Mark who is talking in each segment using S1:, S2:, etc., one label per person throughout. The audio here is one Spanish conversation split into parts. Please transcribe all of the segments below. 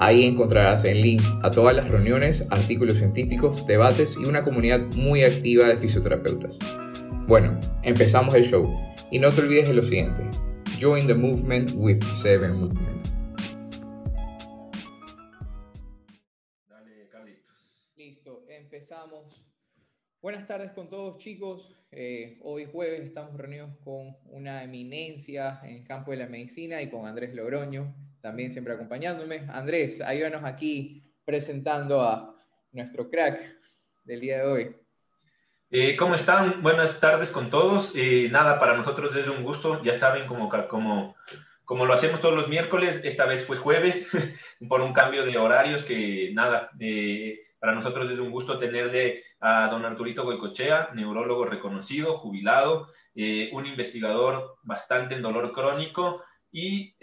S1: Ahí encontrarás el link a todas las reuniones, artículos científicos, debates y una comunidad muy activa de fisioterapeutas. Bueno, empezamos el show y no te olvides de lo siguiente. Join the movement with Seven Movement. Listo, empezamos. Buenas tardes con todos chicos. Eh, hoy jueves estamos reunidos con una eminencia en el campo de la medicina y con Andrés Logroño, también siempre acompañándome. Andrés, ayúdanos aquí presentando a nuestro crack del día de hoy.
S2: Eh, ¿Cómo están? Buenas tardes con todos. Eh, nada, para nosotros es un gusto. Ya saben, como, como, como lo hacemos todos los miércoles, esta vez fue jueves, por un cambio de horarios que nada, eh, para nosotros es un gusto tenerle a don Arturito Goicochea, neurólogo reconocido, jubilado, un investigador bastante en dolor crónico y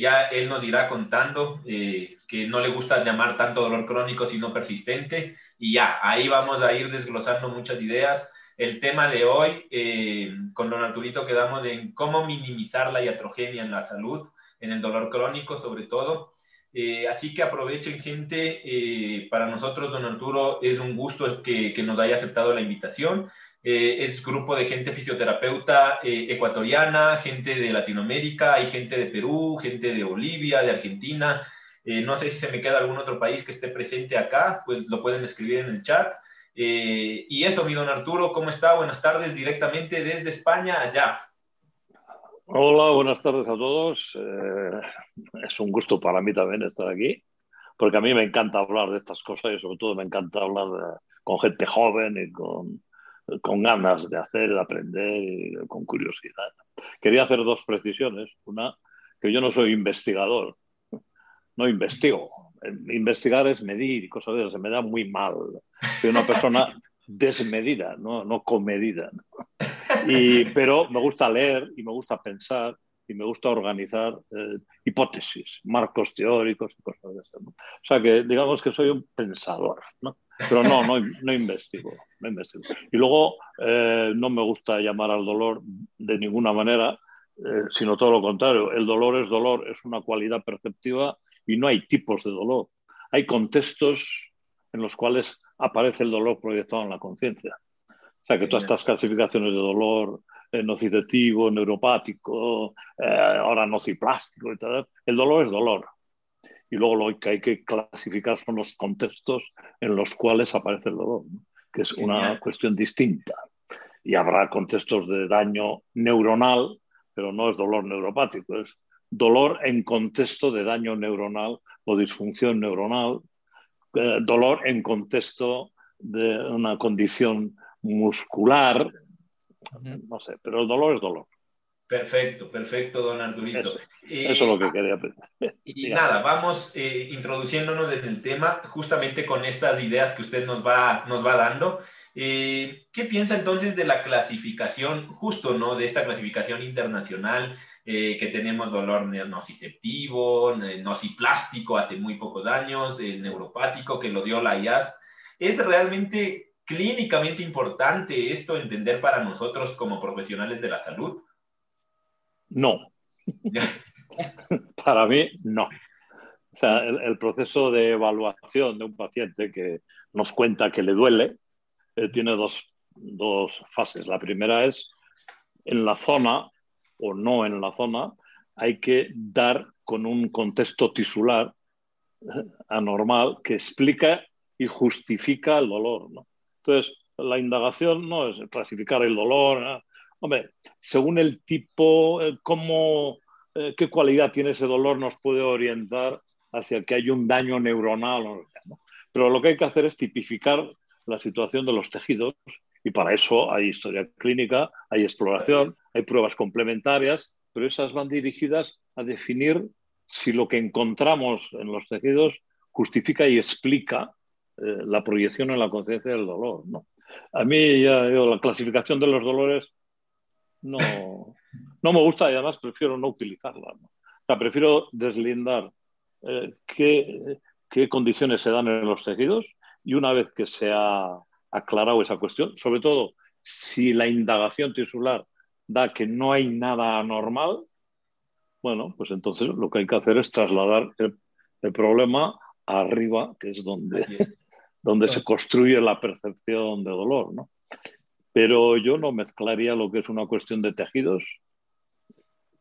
S2: ya él nos irá contando que no le gusta llamar tanto dolor crónico, sino persistente y ya, ahí vamos a ir desglosando muchas ideas. El tema de hoy, eh, con don Arturito, quedamos en cómo minimizar la iatrogenia en la salud, en el dolor crónico sobre todo. Eh, así que aprovechen, gente. Eh, para nosotros, don Arturo, es un gusto que nos haya aceptado la invitación. Es grupo de gente fisioterapeuta ecuatoriana, gente de Latinoamérica, hay gente de Perú, gente de Bolivia, de Argentina, eh, no sé si se me queda algún otro país que esté presente acá, pues lo pueden escribir en el chat. Eh, y eso, mi don Arturo, ¿cómo está? Buenas tardes, directamente desde España allá.
S3: Hola, buenas tardes a todos. Eh, es un gusto para mí también estar aquí, porque a mí me encanta hablar de estas cosas y sobre todo me encanta hablar con gente joven y con, con ganas de hacer, de aprender con curiosidad. Quería hacer dos precisiones. Una, que yo no soy investigador, no investigo. Investigar es medir y cosas de esas. Se me da muy mal. Soy una persona desmedida, no, no comedida. Y, pero me gusta leer y me gusta pensar y me gusta organizar eh, hipótesis, marcos teóricos y cosas de esas. O sea que digamos que soy un pensador, ¿no? Pero no, no, no, investigo, no investigo. Y luego eh, no me gusta llamar al dolor de ninguna manera, eh, sino todo lo contrario. El dolor es dolor, es una cualidad perceptiva y no hay tipos de dolor. Hay contextos en los cuales aparece el dolor proyectado en la conciencia. O sea, que todas estas clasificaciones de dolor, eh, nocitativo, neuropático, eh, ahora nociplástico y tal, el dolor es dolor. Y luego lo que hay que clasificar son los contextos en los cuales aparece el dolor, que es una cuestión distinta. Y habrá contextos de daño neuronal, pero no es dolor neuropático, es dolor en contexto de daño neuronal o disfunción neuronal, eh, dolor en contexto de una condición muscular, no sé, pero el dolor es dolor.
S2: Perfecto, perfecto, don Arturito.
S3: Eso, es lo que quería aprender.
S2: Y nada, vamos eh, introduciéndonos en el tema justamente con estas ideas que usted nos va, nos va dando. Eh, ¿Qué piensa entonces de la clasificación, justo, ¿no? De esta clasificación internacional eh, que tenemos dolor nociceptivo, nociplástico hace muy pocos años, el neuropático que lo dio la IAS. ¿Es realmente clínicamente importante esto entender para nosotros como profesionales de la salud?
S3: No. para mí, no. O sea, el, proceso de evaluación de un paciente que nos cuenta que le duele eh, tiene dos, dos fases. La primera es en la zona o no en la zona, hay que dar con un contexto tisular eh, anormal que explica y justifica el dolor. Entonces, la indagación no es clasificar el dolor. Hombre, según el tipo, eh, cómo, eh, qué cualidad tiene ese dolor nos puede orientar hacia que hay un daño neuronal. Pero lo que hay que hacer es tipificar la situación de los tejidos y para eso hay historia clínica, hay exploración, hay pruebas complementarias, pero esas van dirigidas a definir si lo que encontramos en los tejidos justifica y explica eh, la proyección en la conciencia del dolor. ¿no? A mí ya la clasificación de los dolores no, no me gusta y además prefiero no utilizarla. ¿no? O sea, prefiero deslindar eh, qué, qué, condiciones se dan en los tejidos y una vez que se ha aclarado esa cuestión, sobre todo si la indagación tisular da que no hay nada anormal, bueno, pues entonces lo que hay que hacer es trasladar el, el problema arriba, que es donde, donde se construye la percepción de dolor, ¿no? Pero yo no mezclaría lo que es una cuestión de tejidos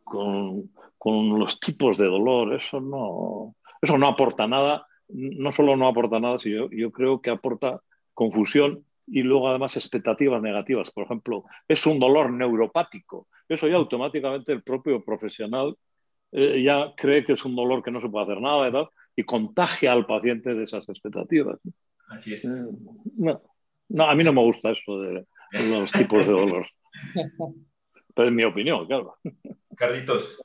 S3: con, con los tipos de dolor. Eso no, eso no aporta nada. No solo no aporta nada, sino yo, yo creo que aporta confusión y luego además expectativas negativas. Por ejemplo, es un dolor neuropático. Eso ya automáticamente el propio profesional eh, ya cree que es un dolor que no se puede hacer nada y, tal, y contagia al paciente de esas expectativas.
S2: Así es.
S3: Eh, no, no, a mí no me gusta eso de, los tipos de dolor. Pero es mi opinión, claro.
S2: Carlitos.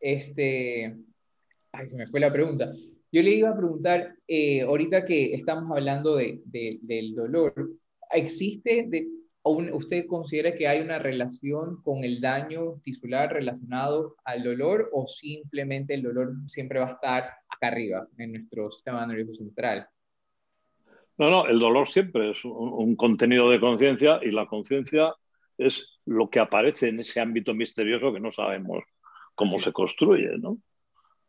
S1: Este. Ay, se me fue la pregunta. Yo le iba a preguntar, eh, ahorita que estamos hablando de, de, del dolor, ¿existe, de, un, usted considera que hay una relación con el daño tisular relacionado al dolor o simplemente el dolor siempre va a estar acá arriba en nuestro sistema nervioso central?
S3: No, no, el dolor siempre es un, un contenido de conciencia y la conciencia es lo que aparece en ese ámbito misterioso que no sabemos cómo sí. se construye, ¿no?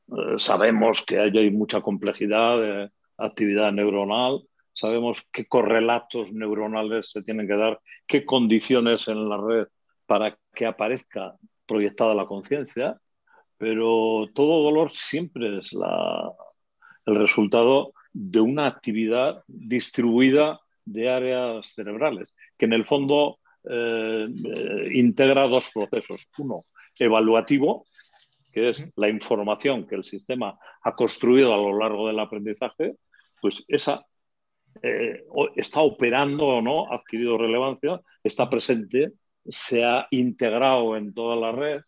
S3: Eh, sabemos que hay, hay mucha complejidad de actividad neuronal, sabemos qué correlatos neuronales se tienen que dar, qué condiciones en la red para que aparezca proyectada la conciencia, pero todo dolor siempre es la, el resultado de una actividad distribuida de áreas cerebrales, que en el fondo eh, integra dos procesos. Uno, evaluativo, que es la información que el sistema ha construido a lo largo del aprendizaje, pues esa eh, está operando o no, ha adquirido relevancia, está presente, se ha integrado en toda la red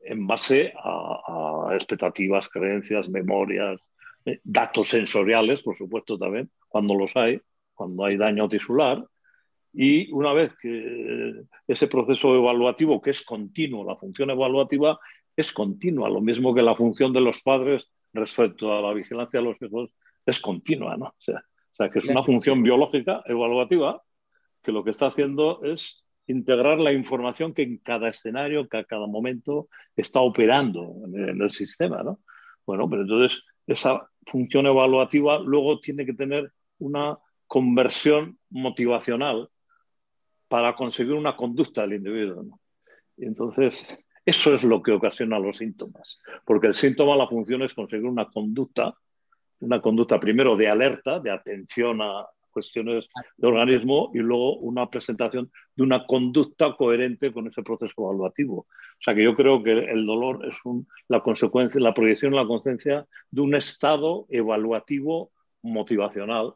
S3: en base a, a expectativas, creencias, memorias, eh, datos sensoriales, por supuesto también, cuando los hay, cuando hay daño tisular, y una vez que ese proceso evaluativo, que es continuo, la función evaluativa es continua, lo mismo que la función de los padres respecto a la vigilancia de los hijos es continua, ¿no? O sea, o sea que es una función biológica evaluativa que lo que está haciendo es integrar la información que en cada escenario, que a cada momento está operando en, en el sistema, ¿no? Bueno, pero entonces esa función evaluativa luego tiene que tener una conversión motivacional para conseguir una conducta del individuo. entonces, eso es lo que ocasiona los síntomas, porque el síntoma, la función es conseguir una conducta, una conducta primero de alerta, de atención a cuestiones de organismo y luego una presentación de una conducta coherente con ese proceso evaluativo. O sea que yo creo que el dolor es un, la consecuencia, la proyección en la conciencia de un estado evaluativo motivacional.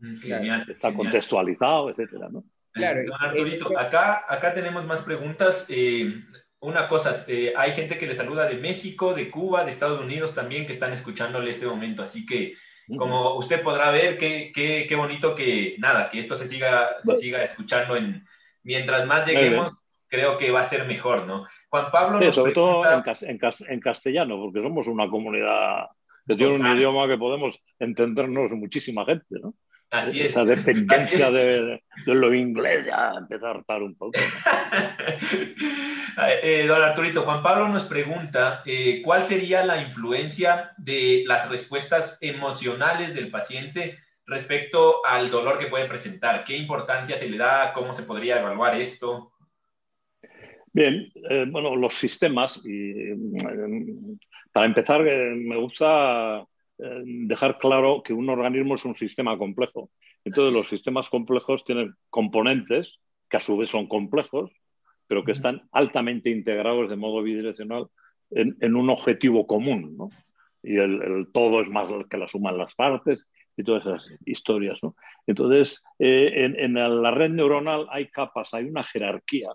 S2: Genial,
S3: está
S2: genial.
S3: contextualizado, etcétera, ¿no?
S1: Claro.
S2: Don Arturito, acá, acá tenemos más preguntas. Eh, una cosa, eh, hay gente que le saluda de México, de Cuba, de Estados Unidos también que están escuchándole este momento. Así que, como usted podrá ver, qué, qué, qué bonito que, nada, que esto se siga, se siga escuchando. En, mientras más lleguemos, creo que va a ser mejor, ¿no? Juan Pablo.
S3: Sí, sobre pregunta... todo en, en, en, castellano, porque somos una comunidad que tiene un idioma que podemos entendernos muchísima gente, ¿no?
S2: Así es.
S3: Esa dependencia de, de, lo inglés ya empieza a hartar un poco.
S2: eh, don Arturito, Juan Pablo nos pregunta eh, cuál sería la influencia de las respuestas emocionales del paciente respecto al dolor que puede presentar. ¿Qué importancia se le da? ¿Cómo se podría evaluar esto?
S3: Bien, eh, bueno, los sistemas, y para empezar, me gusta dejar claro que un organismo es un sistema complejo. Entonces, los sistemas complejos tienen componentes que a su vez son complejos, pero que están altamente integrados de modo bidireccional en, en un objetivo común. ¿no? Y el, el, todo es más que la suman las partes y todas esas historias. ¿no? Entonces, eh, en, en, la red neuronal hay capas, hay una jerarquía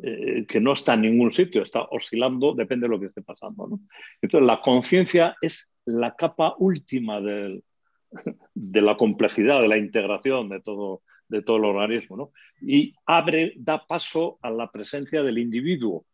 S3: eh, que no está en ningún sitio, está oscilando, depende de lo que esté pasando. Entonces, la conciencia es la capa última de la complejidad, de la integración de todo, de todo el organismo, ¿no? Y abre, da paso a la presencia del individuo,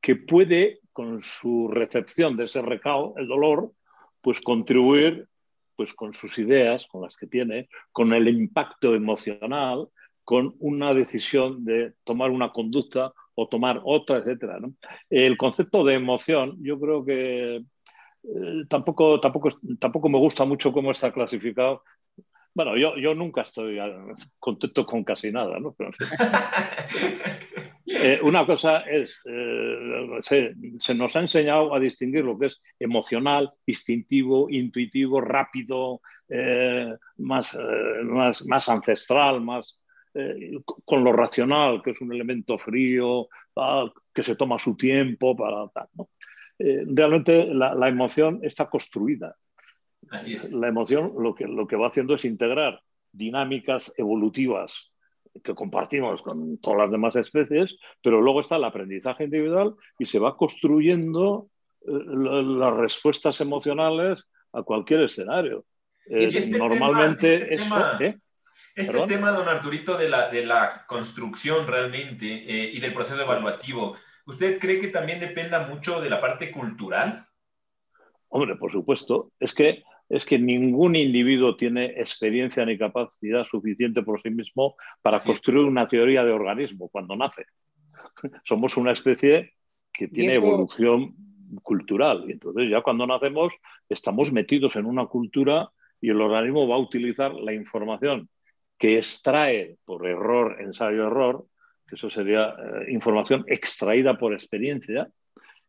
S3: que puede, con su recepción de ese recao, el dolor, pues contribuir pues con sus ideas, con las que tiene, con el impacto emocional, con una decisión de tomar una conducta o tomar otra, etc. El concepto de emoción, yo creo que eh, tampoco, tampoco, tampoco me gusta mucho cómo está clasificado. Bueno, yo, yo nunca estoy contento con casi nada, ¿no? Eh, una cosa es, eh, se, nos ha enseñado a distinguir lo que es emocional, instintivo, intuitivo, rápido, más, más, más, ancestral, más con lo racional, que es un elemento frío, ah, que se toma su tiempo para tal. realmente la, la, emoción está construida.
S2: Así es.
S3: La emoción lo que, lo que va haciendo es integrar dinámicas evolutivas que compartimos con todas las demás especies, pero luego está el aprendizaje individual y se va construyendo eh, las respuestas emocionales a cualquier escenario.
S2: Eh, este normalmente este Tema, ¿eh? Este tema, don Arturito, de la, de la construcción realmente y del proceso evaluativo, ¿usted cree que también dependa mucho de la parte cultural?
S3: Hombre, por supuesto. Es que es que ningún individuo tiene experiencia ni capacidad suficiente por sí mismo para construir una teoría de organismo cuando nace. Somos una especie que tiene evolución cultural. Y entonces ya cuando nacemos estamos metidos en una cultura y el organismo va a utilizar la información que extrae por error, ensayo-error, que eso sería eh, información extraída por experiencia,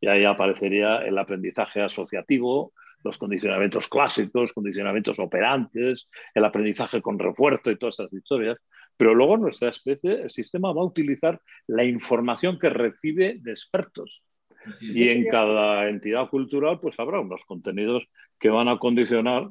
S3: y ahí aparecería el aprendizaje asociativo, los condicionamientos clásicos, condicionamientos operantes, el aprendizaje con refuerzo y todas esas historias. Pero luego nuestra especie, el sistema va a utilizar la información que recibe de expertos. Y en cada entidad cultural pues habrá unos contenidos que van a condicionar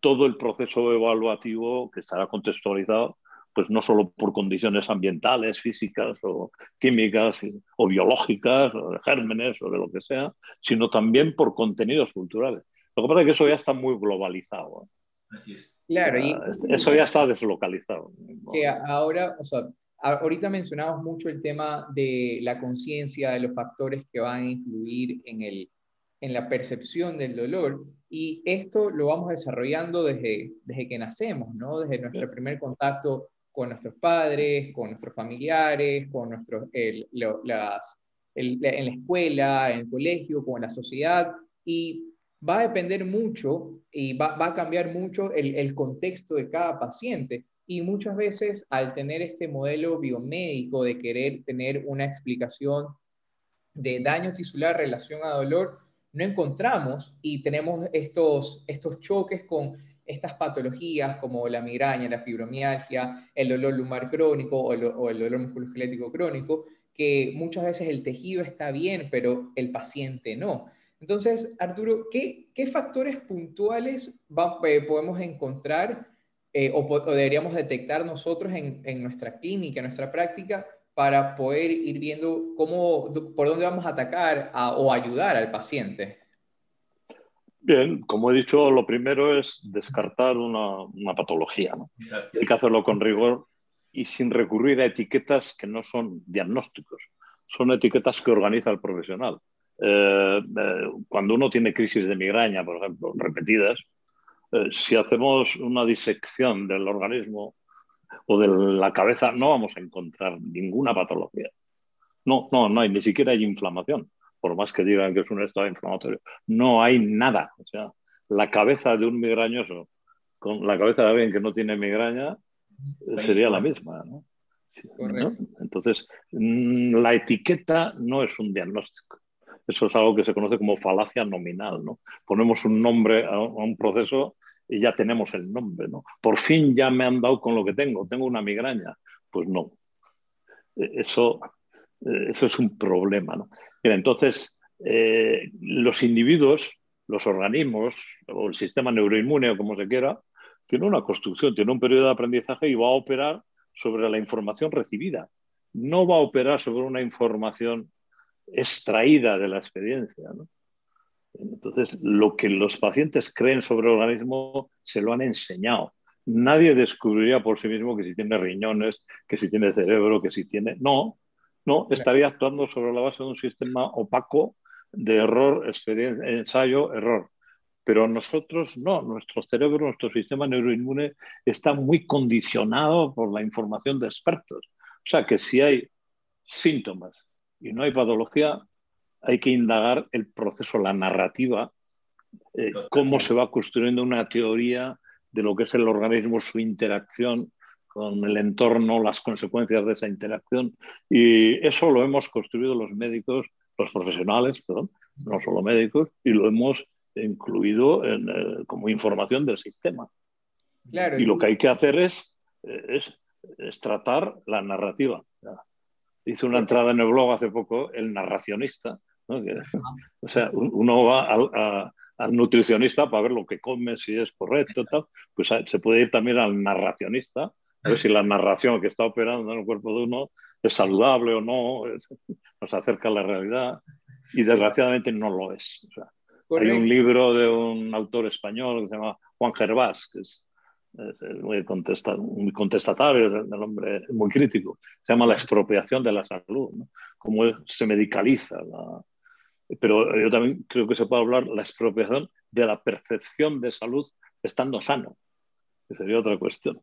S3: todo el proceso evaluativo que estará contextualizado pues no solo por condiciones ambientales, físicas o químicas o biológicas o de gérmenes o de lo que sea, sino también por contenidos culturales. Lo que pasa es que eso ya está muy globalizado.
S2: Así es.
S1: Claro, y,
S3: eso ya está deslocalizado.
S1: Que ahora, o sea, ahorita mencionamos mucho el tema de la conciencia, de los factores que van a influir en, el, en la percepción del dolor. Y esto lo vamos desarrollando desde, desde que nacemos, ¿no? Desde nuestro primer contacto con nuestros padres, con nuestros familiares, con nuestros, las, en la escuela, en el colegio, con la sociedad, y va a depender mucho y va, va a cambiar mucho el, el, contexto de cada paciente. Y muchas veces al tener este modelo biomédico de querer tener una explicación de daño tisular relación a dolor, no encontramos y tenemos estos, estos choques con estas patologías como la migraña, la fibromialgia, el dolor lumbar crónico o el, dolor musculoesquelético crónico, que muchas veces el tejido está bien, pero el paciente no. Entonces, Arturo, ¿qué, factores puntuales eh, podemos encontrar eh, o, deberíamos detectar nosotros en, nuestra clínica, en nuestra práctica, para poder ir viendo cómo, por dónde vamos a atacar o ayudar al paciente?
S3: Bien, como he dicho, lo primero es descartar una, patología. ¿no? Hay que hacerlo con rigor y sin recurrir a etiquetas que no son diagnósticos, son etiquetas que organiza el profesional. Eh, eh, cuando uno tiene crisis de migraña, por ejemplo, repetidas, eh, si hacemos una disección del organismo o de la cabeza, no vamos a encontrar ninguna patología. No, no, no hay, ni siquiera hay inflamación por más que digan que es un estado inflamatorio. No hay nada. O sea, la cabeza de un migrañoso con la cabeza de alguien que no tiene migraña sería la misma. ¿no? Entonces, mm, la etiqueta no es un diagnóstico. Eso es algo que se conoce como falacia nominal. ¿no? Ponemos un nombre a un proceso y ya tenemos el nombre. ¿no? Por fin ya me han dado con lo que tengo. Tengo una migraña. Pues no. E-, eso, e-, eso es un problema. ¿no? entonces, eh, los individuos, los organismos o el sistema neuroinmune o como se quiera, tiene una construcción, tiene un periodo de aprendizaje y va a operar sobre la información recibida. No va a operar sobre una información extraída de la experiencia. Entonces, lo que los pacientes creen sobre el organismo se lo han enseñado. Nadie descubriría por sí mismo que si tiene riñones, que si tiene cerebro, que si tiene... No, no, estaría actuando sobre la base de un sistema opaco de error, experiencia, ensayo, error. Pero nosotros no, nuestro cerebro, nuestro sistema neuroinmune está muy condicionado por la información de expertos. O sea que si hay síntomas y no hay patología, hay que indagar el proceso, la narrativa, eh, cómo se va construyendo una teoría de lo que es el organismo, su interacción con el entorno, las consecuencias de esa interacción. Y eso lo hemos construido los médicos, los profesionales, perdón, no solo médicos, y lo hemos incluido en, eh, como información del sistema. y lo que hay que hacer es, es, es tratar la narrativa. Hice una entrada en el blog hace poco, el narracionista, o sea, uno va al nutricionista para ver lo que come, si es correcto, tal. pues ah, se puede ir también al narracionista, a ver si la narración que está operando en el cuerpo de uno es saludable o no, nos acerca a la realidad, y desgraciadamente no lo es. hay un libro de un autor español que se llama Juan Gervás, que es, muy, muy, contestatario, el hombre muy crítico. Se llama La expropiación de la salud, ¿no? cómo se medicaliza la, pero yo también creo que se puede hablar la expropiación de la percepción de salud estando sano, que sería otra cuestión.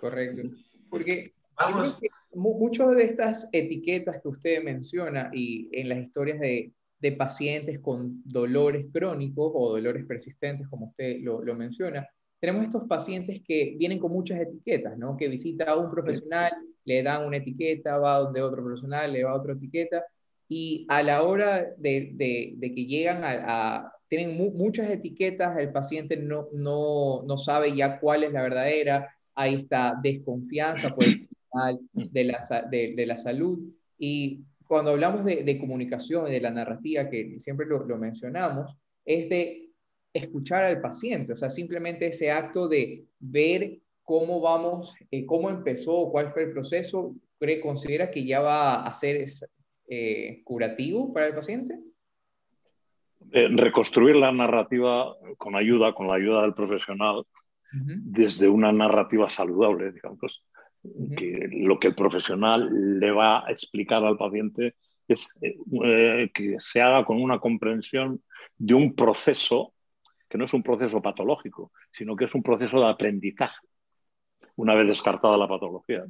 S1: Correcto. Porque Vamos. muchas de estas etiquetas que usted menciona y en las historias de, de pacientes con dolores crónicos o dolores persistentes, como usted lo, lo, menciona, tenemos estos pacientes que vienen con muchas etiquetas, ¿no? Que visita a un profesional, le dan una etiqueta, va donde otro profesional, le va otra etiqueta, y a la hora de, que llegan a, tienen muchas etiquetas, el paciente no, no, no, sabe ya cuál es la verdadera, hay esta desconfianza por el de la, de, la salud. Y cuando hablamos de, comunicación y de la narrativa, que siempre lo, mencionamos, es de escuchar al paciente, o sea, simplemente ese acto de ver cómo vamos, eh, cómo empezó, cuál fue el proceso, ¿cree, considera que ya va a ser eh, curativo para el paciente?
S3: Eh, reconstruir la narrativa con ayuda, con la ayuda del profesional, desde una narrativa saludable, digamos. que lo que el profesional le va a explicar al paciente es eh, que se haga con una comprensión de un proceso que no es un proceso patológico, sino que es un proceso de aprendizaje, una vez descartada la patología.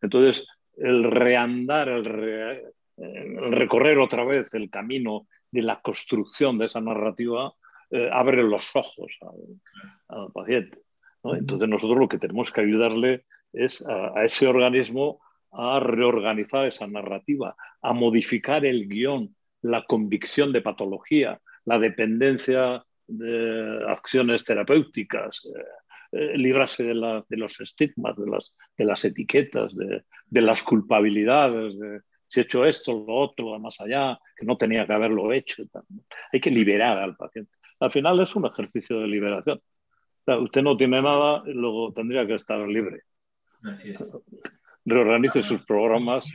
S3: Entonces, el reandar, el, recorrer otra vez el camino de la construcción de esa narrativa eh, abre los ojos al, paciente. Entonces nosotros lo que tenemos que ayudarle es a, ese organismo a reorganizar esa narrativa, a modificar el guion, la convicción de patología, la dependencia de acciones terapéuticas, eh, eh, librarse de, los estigmas, de las, de las etiquetas, de, de las culpabilidades, de, si he hecho esto, lo otro, va más allá, que no tenía que haberlo hecho. Hay que liberar al paciente. Al final es un ejercicio de liberación. usted no tiene nada, luego tendría que estar libre. Así es. Reorganice sus programas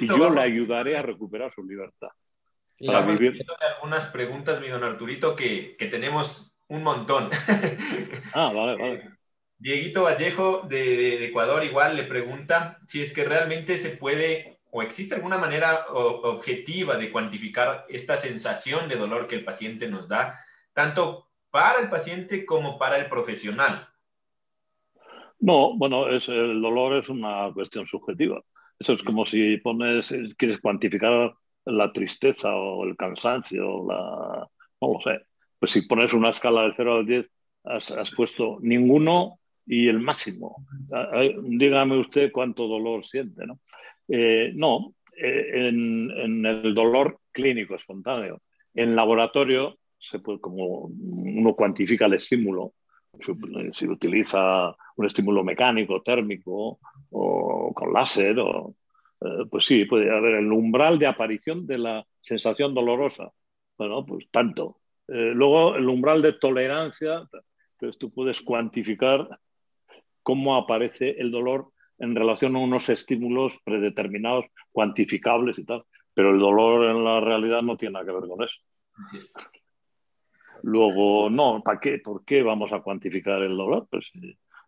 S3: y yo le ayudaré a recuperar su libertad.
S2: Para vivir. algunas preguntas, mi don Arturito, que, que tenemos un montón.
S3: Ah, vale, vale.
S2: Eh, Dieguito Vallejo de, de, Ecuador igual le pregunta si es que realmente se puede o existe alguna manera objetiva de cuantificar esta sensación de dolor que el paciente nos da, tanto para el paciente como para el profesional?
S3: No, bueno, es, el dolor es una cuestión subjetiva. Eso es como si pones, quieres cuantificar la tristeza o el cansancio, la, no lo sé. Pues si pones una escala de 0 al 10, has, has puesto ninguno y el máximo. Dígame usted cuánto dolor siente, ¿no? Eh, no, eh, en, el dolor clínico espontáneo. En laboratorio, se puede, como uno cuantifica el estímulo, si, utiliza un estímulo mecánico, térmico o con láser, eh, pues sí, puede haber el umbral de aparición de la sensación dolorosa. Bueno, pues tanto. luego, el umbral de tolerancia, entonces tú puedes cuantificar cómo aparece el dolor en relación a unos estímulos predeterminados, cuantificables y tal. Pero el dolor en la realidad no tiene nada que ver con eso. Luego, no, ¿para qué? ¿Por qué vamos a cuantificar el dolor? Pues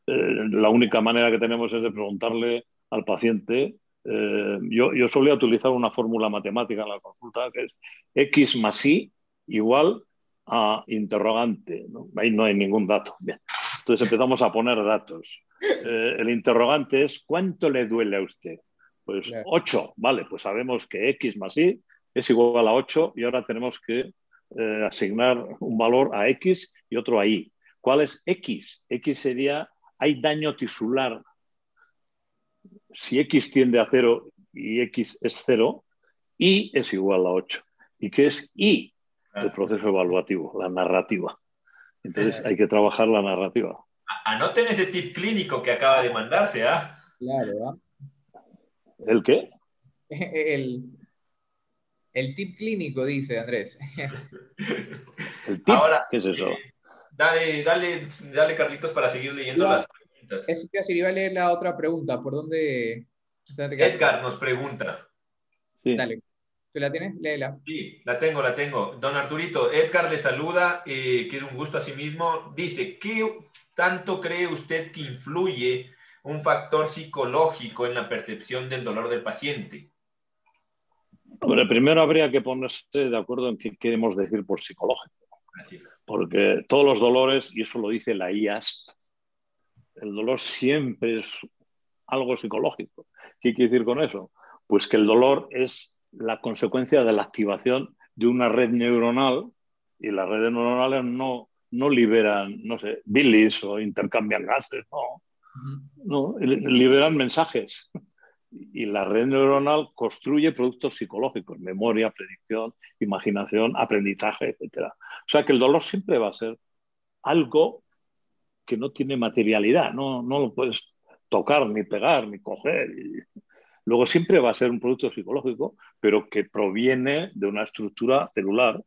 S3: eh, la única manera que tenemos es de preguntarle al paciente. Eh, yo, yo solía utilizar una fórmula matemática en la consulta que es X más Y igual a interrogante. Ahí no hay ningún dato. Entonces empezamos a poner datos. Eh, el interrogante es ¿cuánto le duele a usted? Pues
S1: Claro.
S3: 8, vale, pues sabemos que X más Y es igual a 8 y ahora tenemos que eh, asignar un valor a X y otro a Y. ¿Cuál es X? X sería, hay daño tisular. Si X tiende a 0 y X es 0, Y es igual a 8. ¿Y qué es Y? El proceso evaluativo, la narrativa. Entonces hay que trabajar la narrativa.
S2: Anoten ese tip clínico que acaba de mandarse, ¿ah?
S1: Claro, ¿ah?
S3: ¿El qué?
S1: El, el tip clínico, dice Andrés.
S3: ¿El tip?
S2: Ahora,
S3: ¿Qué es eso?
S2: eh, dale, dale, dale, Carlitos, para seguir leyendo
S1: Ya.
S2: las preguntas.
S1: Eso te iba a decir, iba a leer la otra pregunta. ¿Por dónde?
S2: Edgar nos pregunta.
S3: Sí.
S1: Dale. ¿Tú la tienes? Léela.
S2: Sí, la tengo, la tengo. Don Arturito, Edgar le saluda, eh, que es un gusto a sí mismo. Dice, ¿qué tanto cree usted que influye un factor psicológico en la percepción del dolor del paciente?
S3: Hombre, primero habría que ponerse de acuerdo en qué queremos decir por psicológico,
S2: Así es.
S3: porque todos los dolores, y eso lo dice la IASP, el dolor siempre es algo psicológico. ¿Qué quiere decir con eso? Pues que el dolor es la consecuencia de la activación de una red neuronal y las redes neuronales no, no liberan, no sé, bilis o intercambian gases, no. No, li- liberan mensajes. Y la red neuronal construye productos psicológicos, memoria, predicción, imaginación, aprendizaje, etc. O sea que el dolor siempre va a ser algo que no tiene materialidad, no, no lo puedes tocar, ni pegar, ni coger. Luego siempre va a ser un producto psicológico, pero que proviene de una estructura celular,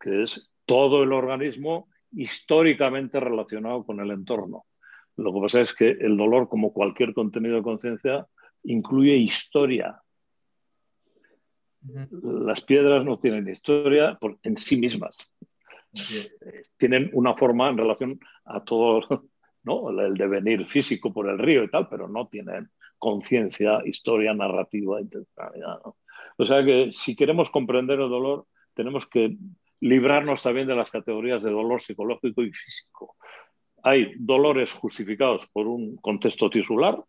S3: que es todo el organismo históricamente relacionado con el entorno. Lo que pasa es que el dolor, como cualquier contenido de conciencia, incluye historia. Las piedras no tienen historia por, en sí mismas.
S2: Es.
S3: Tienen una forma en relación a todo ¿no? el devenir físico por el río y tal, pero no tienen conciencia, historia, narrativa, intencionalidad. ¿no? O sea que si queremos comprender el dolor, tenemos que librarnos también de las categorías de dolor psicológico y físico. Hay dolores justificados por un contexto tisular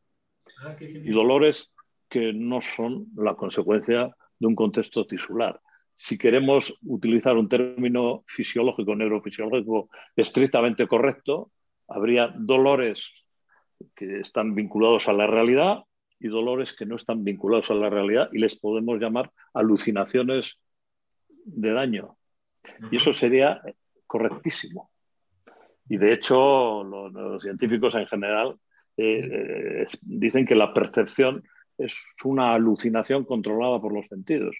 S2: Ah,
S3: y dolores que no son la consecuencia de un contexto tisular. Si queremos utilizar un término fisiológico, neurofisiológico estrictamente correcto, habría dolores que están vinculados a la realidad y dolores que no están vinculados a la realidad y les podemos llamar alucinaciones de daño. Y eso sería correctísimo. Y de hecho, los, los científicos en general eh, eh, dicen que la percepción es una alucinación controlada por los sentidos.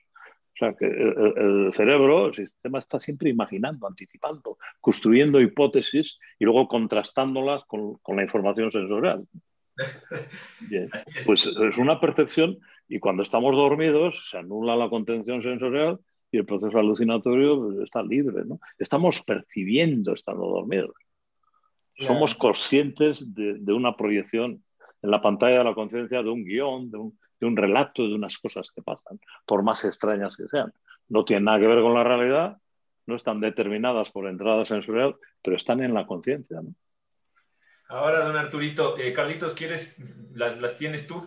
S3: O sea, que el, el, cerebro, el sistema está siempre imaginando, anticipando, construyendo hipótesis y luego contrastándolas con, con la información sensorial. Bien. Pues es una percepción y cuando estamos dormidos se anula la contención sensorial y el proceso alucinatorio está libre. ¿no? Estamos percibiendo estando dormidos. Claro. Somos conscientes de, de, una proyección en la pantalla de la conciencia de un guion, de un, de un, relato, de unas cosas que pasan, por más extrañas que sean. No tienen nada que ver con la realidad, no están determinadas por entrada sensorial, pero están en la conciencia. ¿no?
S2: Ahora, don Arturito, eh, Carlitos, ¿quieres, las, las tienes tú?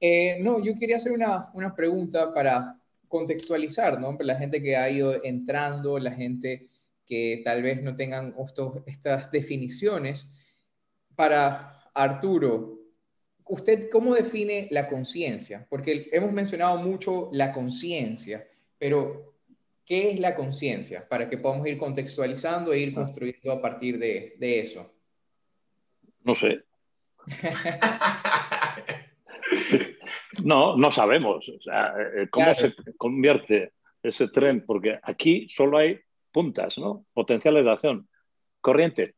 S1: Eh, no, yo quería hacer una, una pregunta para contextualizar, ¿no? Para la gente que ha ido entrando, la gente que tal vez no tengan estos, estas definiciones. Para Arturo, ¿usted cómo define la conciencia? Porque hemos mencionado mucho la conciencia, pero ¿qué es la conciencia? Para que podamos ir contextualizando e ir construyendo a partir de, de eso.
S3: No sé. no, no sabemos. O sea, eh, ¿Cómo claro. se convierte ese tren? Porque aquí solo hay puntas, ¿no? Potenciales de acción. Corriente.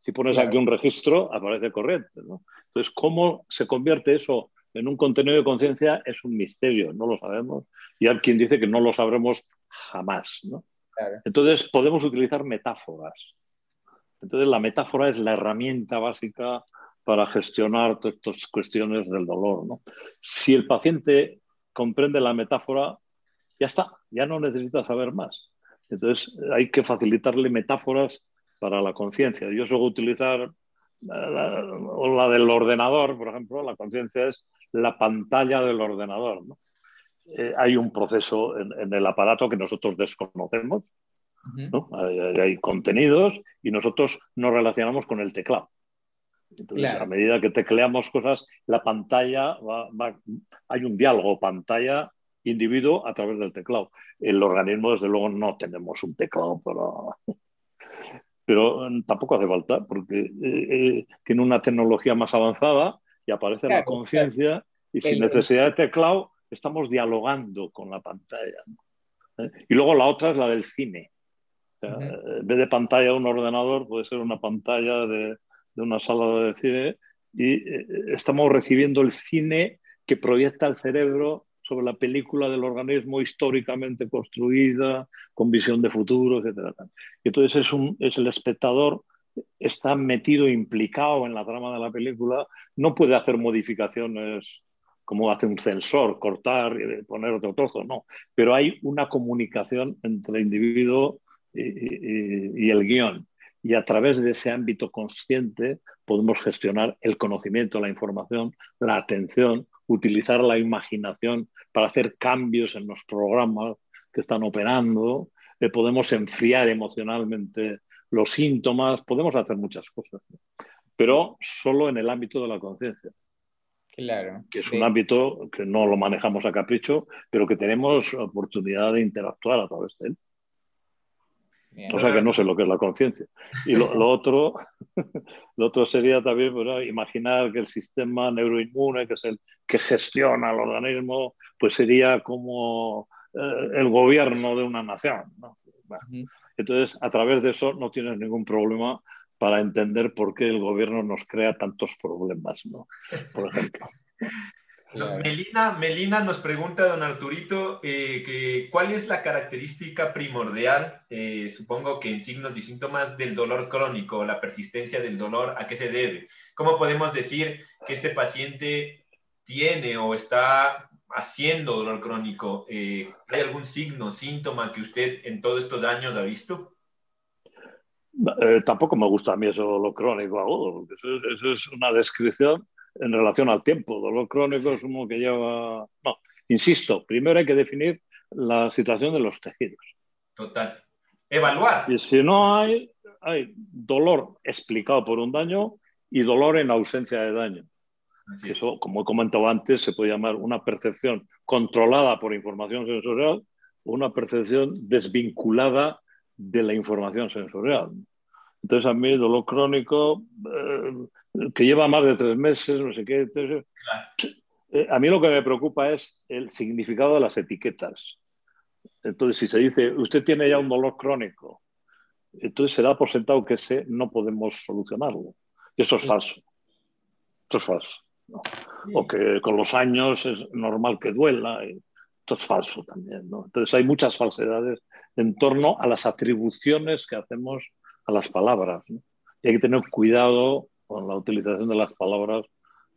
S3: Si pones claro. aquí un registro, aparece corriente, ¿no? Entonces, ¿cómo se convierte eso en un contenido de conciencia? Es un misterio, no lo sabemos. Y hay quien dice que no lo sabremos jamás, ¿no? Entonces podemos utilizar metáforas. Entonces la metáfora es la herramienta básica para gestionar todas estas cuestiones del dolor. ¿no? Si el paciente comprende la metáfora, ya está, ya no necesita saber más. Entonces hay que facilitarle metáforas para la conciencia. Yo suelo utilizar la, la, del ordenador, por ejemplo, la conciencia es la pantalla del ordenador. ¿no? Eh, hay un proceso en, el aparato que nosotros desconocemos, ¿no? hay, contenidos y nosotros nos relacionamos con el teclado. Entonces, a medida que tecleamos cosas, la pantalla va, hay un diálogo pantalla individuo a través del teclado. El organismo, desde luego, no tenemos un teclado para. Pero mm, tampoco hace falta, porque eh, eh, tiene una tecnología más avanzada y aparece la conciencia, y sin necesidad de teclado estamos dialogando con la pantalla. ¿Eh? Y luego la otra es la del cine. En vez de pantalla de un ordenador, puede ser una pantalla de, de una sala de cine y eh, estamos recibiendo el cine que proyecta el cerebro sobre la película del organismo históricamente construida, con visión de futuro, etc. Y entonces es, un, es el espectador, está metido, implicado en la trama de la película, no puede hacer modificaciones como hace un censor, cortar y poner otro trozo, no. Pero hay una comunicación entre el individuo y, y el guion y a través de ese ámbito consciente podemos gestionar el conocimiento, la información, la atención, utilizar la imaginación para hacer cambios en los programas que están operando, eh, podemos enfriar emocionalmente los síntomas, podemos hacer muchas cosas, pero solo en el ámbito de la conciencia.
S1: Claro.
S3: Que es un ámbito que no lo manejamos a capricho, pero que tenemos oportunidad de interactuar a través de él. O sea que no sé lo que es la conciencia. Y lo, otro, lo otro sería también imaginar que el sistema neuroinmune, que es el que gestiona el organismo, pues sería como eh, el gobierno de una nación. Entonces, a través de eso no tienes ningún problema para entender por qué el gobierno nos crea tantos problemas, ¿no? por ejemplo.
S2: Melina, Melina nos pregunta, don Arturito, eh, que, ¿cuál es la característica primordial, eh, supongo que en signos y síntomas del dolor crónico, la persistencia del dolor, a qué se debe? ¿Cómo podemos decir que este paciente tiene o está haciendo dolor crónico? Eh, ¿Hay algún signo, síntoma que usted en todos estos años ha visto?
S3: tampoco me gusta a mí eso lo crónico agudo, porque eso es una descripción en relación al tiempo. Dolor crónico es uno que lleva... No, insisto, primero hay que definir la situación de los tejidos.
S2: Total. Evaluar.
S3: Y si no hay, hay dolor explicado por un daño y dolor en ausencia de daño. Eso, como he comentado antes, se puede llamar una percepción controlada por información sensorial o una percepción desvinculada de la información sensorial. Entonces, a mí, dolor crónico, eh, que lleva más de tres meses, no sé qué. Eh, a mí lo que me preocupa es el significado de las etiquetas. Entonces, si se dice, usted tiene ya un dolor crónico, entonces se da por sentado que ese no podemos solucionarlo. Y eso es falso. Esto es falso. O que con los años es normal que duela. esto es falso también. Entonces hay muchas falsedades en torno a las atribuciones que hacemos a las palabras. Y hay que tener cuidado con la utilización de las palabras,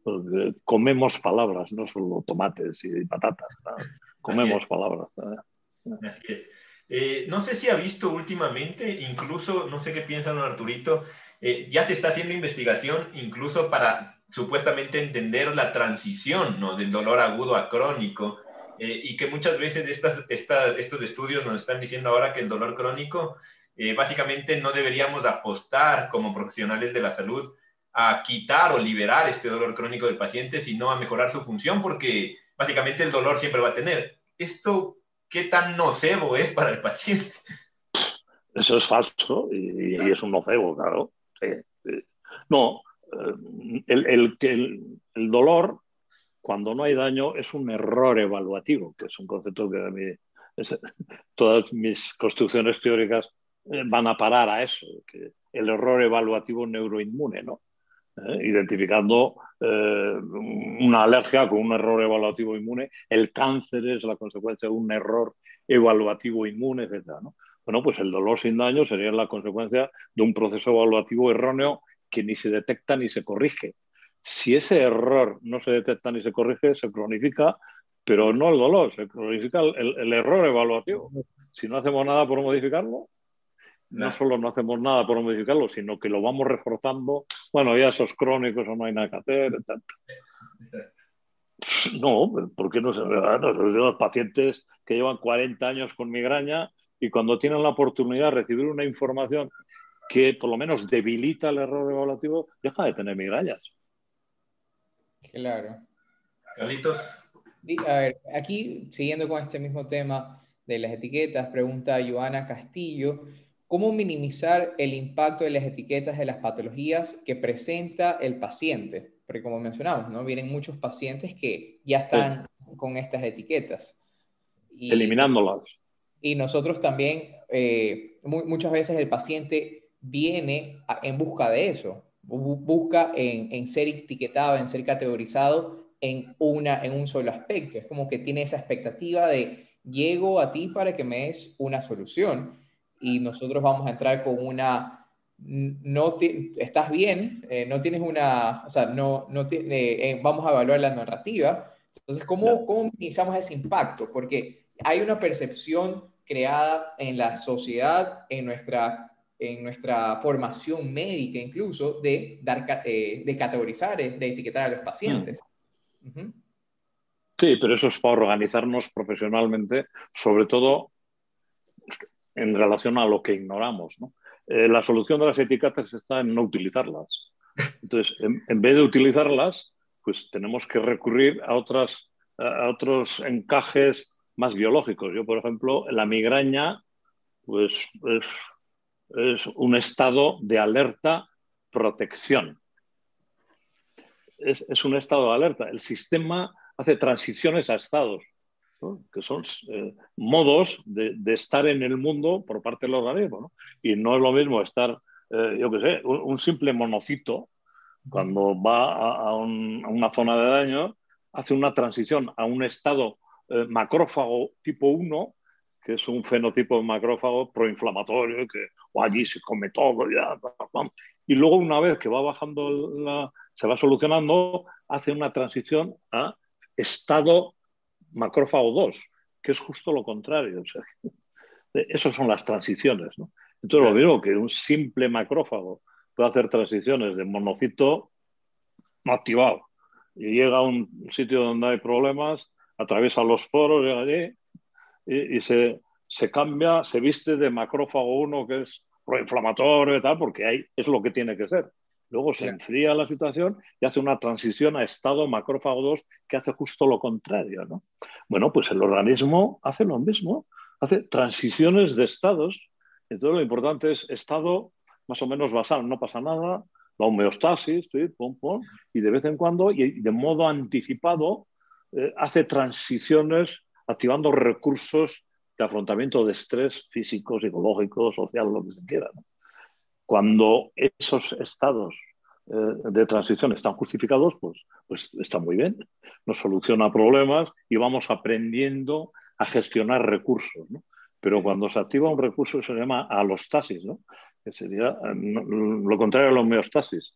S3: porque comemos palabras, no solo tomates y patatas, comemos palabras.
S2: Así es. Eh, no sé si ha visto últimamente, incluso, no sé qué piensa don Arturito, eh, ya se está haciendo investigación incluso para supuestamente entender la transición ¿no? del dolor agudo a crónico. Eh, y que muchas veces estas, estos estudios nos están diciendo ahora que el dolor crónico básicamente no deberíamos apostar como profesionales de la salud a quitar o liberar este dolor crónico del paciente, sino a mejorar su función, porque básicamente el dolor siempre va a tener. ¿Esto qué tan nocebo es para el paciente?
S3: Eso es falso y, es un nocebo, claro. No, eh, el, el, dolor, cuando no hay daño, es un error evaluativo, que es un concepto que a mí, todas mis construcciones teóricas eh, van a parar a eso, que el error evaluativo neuroinmune, ¿no? ¿Eh? identificando eh, una alergia con un error evaluativo inmune. El cáncer es la consecuencia de un error evaluativo inmune, etc. Bueno, pues el dolor sin daño sería la consecuencia de un proceso evaluativo erróneo que ni se detecta ni se corrige. Si ese error no se detecta ni se corrige, se cronifica, pero no el dolor, se cronifica el, error evaluativo. Si no hacemos nada por modificarlo, no solo no hacemos nada por modificarlo, sino que lo vamos reforzando. Bueno, ya esos crónicos o no hay nada que hacer. No, ¿por qué no se Los pacientes que llevan 40 años con migraña y cuando tienen la oportunidad de recibir una información que por lo menos debilita el error evaluativo, deja de tener migrañas.
S1: Claro.
S2: Carlitos.
S1: A ver, aquí, siguiendo con este mismo tema de las etiquetas, pregunta Joana Castillo, ¿cómo minimizar el impacto de las etiquetas de las patologías que presenta el paciente? Porque como mencionamos, ¿no? Vienen muchos pacientes que ya están con estas etiquetas.
S3: Eliminándolas.
S1: Y nosotros también, eh, muchas veces el paciente viene en busca de eso, busca en, ser etiquetado, en ser categorizado en, una, en un solo aspecto. Es como que tiene esa expectativa de llego a ti para que me des una solución y nosotros vamos a entrar con una, no estás bien, eh, no tienes una, o sea, no, no eh, vamos a evaluar la narrativa. Entonces, ¿cómo, ¿cómo minimizamos ese impacto? Porque hay una percepción creada en la sociedad, en nuestra, en nuestra formación médica incluso, de, dar, eh, de categorizar, eh, de etiquetar a los pacientes.
S3: Mm. Sí, pero eso es para organizarnos profesionalmente, sobre todo en relación a lo que ignoramos. Eh, la solución de las etiquetas está en no utilizarlas. Entonces, en, vez de utilizarlas, pues tenemos que recurrir a, otros encajes más biológicos. Yo, por ejemplo, la migraña pues, es, un estado de alerta protección. Es, un estado de alerta. El sistema hace transiciones a estados, que son eh, modos de, estar en el mundo por parte del organismo. Y no es lo mismo estar, eh, yo qué sé, un, simple monocito, cuando va a, una zona de daño, hace una transición a un estado eh, macrófago tipo 1, que es un fenotipo macrófago proinflamatorio, que allí se come todo, y luego una vez que va bajando, se va solucionando, hace una transición a estado macrófago 2, que es justo lo contrario. O sea, esas son las transiciones. ¿no? Entonces, lo mismo que un simple macrófago puede hacer transiciones de monocito no activado y llega a un sitio donde hay problemas atraviesa los poros allí y, se, se, cambia, se viste de macrófago 1 que es proinflamatorio y tal, porque ahí es lo que tiene que ser. Luego se enfría la situación y hace una transición a estado macrófago 2 que hace justo lo contrario. ¿no? Bueno, pues el organismo hace lo mismo, hace transiciones de estados. Entonces lo importante es estado más o menos basal, no pasa nada, la homeostasis, y de vez en cuando y de modo anticipado eh, hace transiciones activando recursos de afrontamiento de estrés físico, psicológico, social, lo que se quiera. Cuando esos estados eh, de transición están justificados, pues, pues está muy bien, nos soluciona problemas y vamos aprendiendo a gestionar recursos. Pero cuando se activa un recurso se llama alostasis, ¿no? que sería eh, lo contrario a la homeostasis.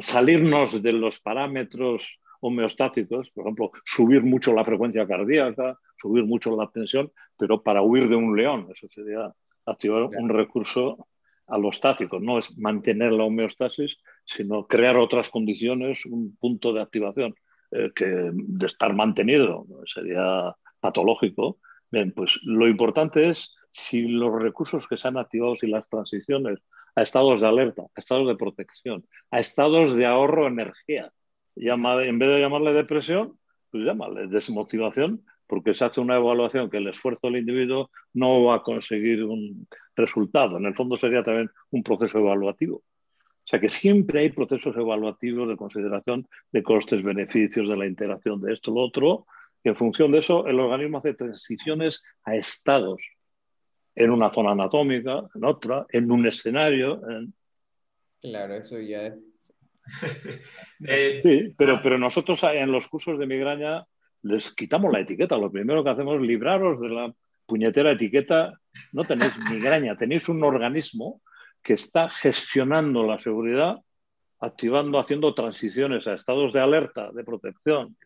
S3: salirnos de los parámetros homeostáticos, por ejemplo, subir mucho la frecuencia cardíaca, subir mucho la tensión, pero para huir de un león. Eso sería activar un recurso alostático. No es mantener la homeostasis, sino crear otras condiciones, un punto de activación eh, que de estar mantenido sería patológico. Bien, pues lo importante es si los recursos que se han activado, y las transiciones a estados de alerta, a estados de protección, a estados de ahorro energía, en vez de llamarle depresión, pues llámale desmotivación, porque se hace una evaluación que el esfuerzo del individuo no va a conseguir un resultado. En el fondo sería también un proceso evaluativo. O sea que siempre hay procesos evaluativos de consideración de costes, beneficios, de la interacción de esto, lo otro, y en función de eso el organismo hace transiciones a estados en una zona anatómica, en otra, en un escenario.
S1: Claro, eso ya es
S3: Eh, sí, pero, pero nosotros en los cursos de migraña les quitamos la etiqueta. Lo primero que hacemos es libraros de la puñetera etiqueta, no tenéis migraña, tenéis un organismo que está gestionando la seguridad, activando, haciendo transiciones a estados de alerta, de protección,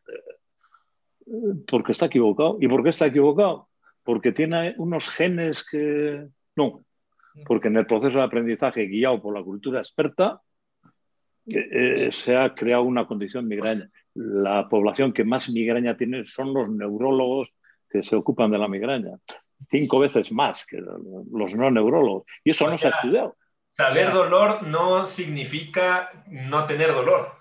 S3: porque está equivocado. ¿Y por qué está equivocado? Porque tiene unos genes que... No, porque en el proceso de aprendizaje guiado por la cultura experta eh, eh, se ha creado una condición migraña. La población que más migraña tiene son los neurólogos que se ocupan de la migraña. Cinco veces más que los no neurólogos. Y eso no se ha estudiado.
S2: Saber dolor no significa no tener dolor.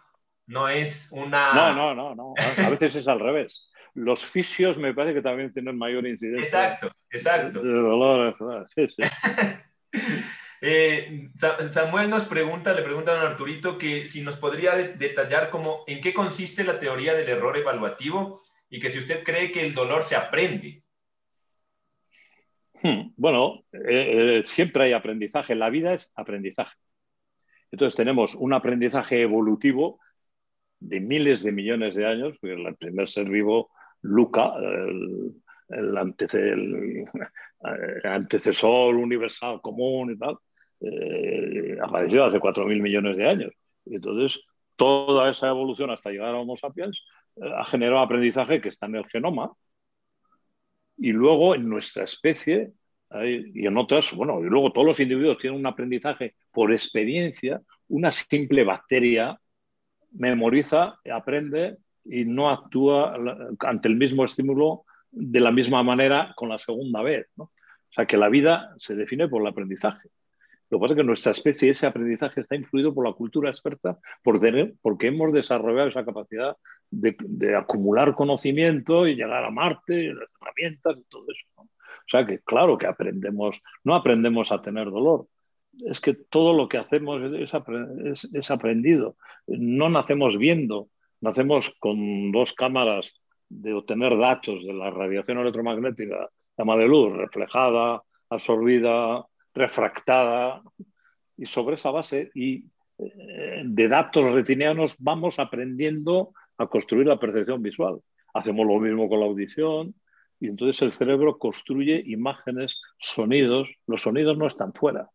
S2: No es una.
S3: No, no, no, no. A veces es al revés. Los fisios me parece que también tienen mayor incidencia.
S2: Exacto, exacto.
S3: Dolor, sí, sí.
S2: Eh, Samuel nos pregunta, le pregunta a don Arturito que si nos podría detallar cómo, en qué consiste la teoría del error evaluativo y que si usted cree que el dolor se aprende.
S3: Hmm, bueno, eh, eh, siempre hay aprendizaje. La vida es aprendizaje. Entonces tenemos un aprendizaje evolutivo de miles de millones de años, el primer ser vivo, Luca, el, el, antecesor universal común y tal, eh, apareció hace 4.000 millones de años. Y entonces, toda esa evolución hasta llegar a Homo sapiens eh, ha generado aprendizaje que está en el genoma. Y luego en nuestra especie y en otras, bueno, y luego todos los individuos tienen un aprendizaje por experiencia. Una simple bacteria memoriza, aprende y no actúa ante el mismo estímulo de la misma manera con la segunda vez. ¿no? O sea, que la vida se define por el aprendizaje. Lo que pasa es que nuestra especie, ese aprendizaje está influido por la cultura experta, por tener, porque hemos desarrollado esa capacidad de, acumular conocimiento y llegar a Marte, las herramientas y todo eso. O sea que claro que aprendemos, no aprendemos a tener dolor, es que todo lo que hacemos es, aprendido. No nacemos viendo, nacemos con dos cámaras de obtener datos de la radiación electromagnética, llama de luz, reflejada, absorbida, refractada, y sobre esa base y eh, de datos retinianos vamos aprendiendo a construir la percepción visual. Hacemos lo mismo con la audición y entonces el cerebro construye imágenes, sonidos. Los sonidos no están fuera.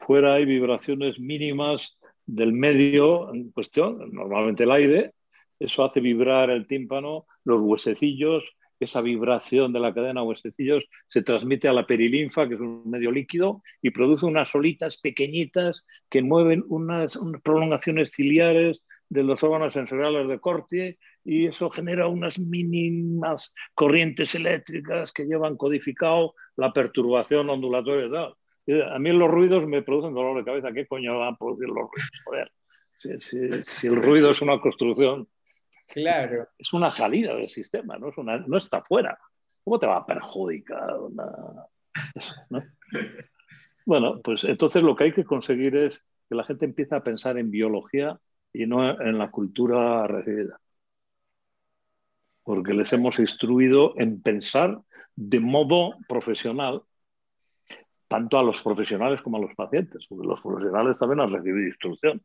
S3: Fuera hay vibraciones mínimas del medio en cuestión, normalmente el aire, eso hace vibrar el tímpano, los huesecillos, esa vibración de la cadena huesecillos se transmite a la perilinfa, que es un medio líquido, y produce unas olitas pequeñitas que mueven unas, prolongaciones ciliares de los órganos sensoriales de Corti y eso genera unas mínimas corrientes eléctricas que llevan codificado la perturbación ondulatoria y tal. A mí los ruidos me producen dolor de cabeza. ¿Qué coño van a producir los ruidos? si el ruido es una construcción
S1: Claro.
S3: Es una salida del sistema, no, es una, no está fuera. ¿Cómo te va a perjudicar? Bueno, pues entonces lo que hay que conseguir es que la gente empiece a pensar en biología y no en la cultura recibida. Porque les hemos instruido en pensar de modo profesional, tanto a los profesionales como a los pacientes, porque los profesionales también han recibido instrucción.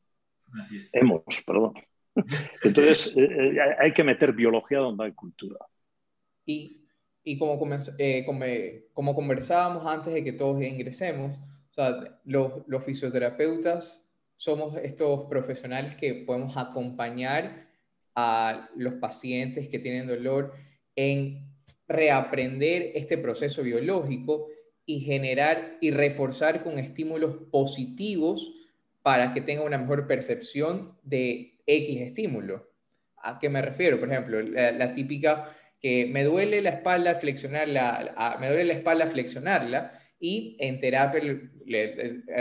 S3: Hemos, perdón. Entonces, eh, eh, hay que meter biología donde hay cultura.
S1: Y, y como, eh, como, como, conversábamos antes de que todos ingresemos, o sea, los, los fisioterapeutas somos estos profesionales que podemos acompañar a los pacientes que tienen dolor en reaprender este proceso biológico y generar y reforzar con estímulos positivos para que tenga una mejor percepción de X estímulo. ¿A qué me refiero? Por ejemplo, la, típica que me duele la espalda flexionarla, me duele la espalda flexionarla y en terapia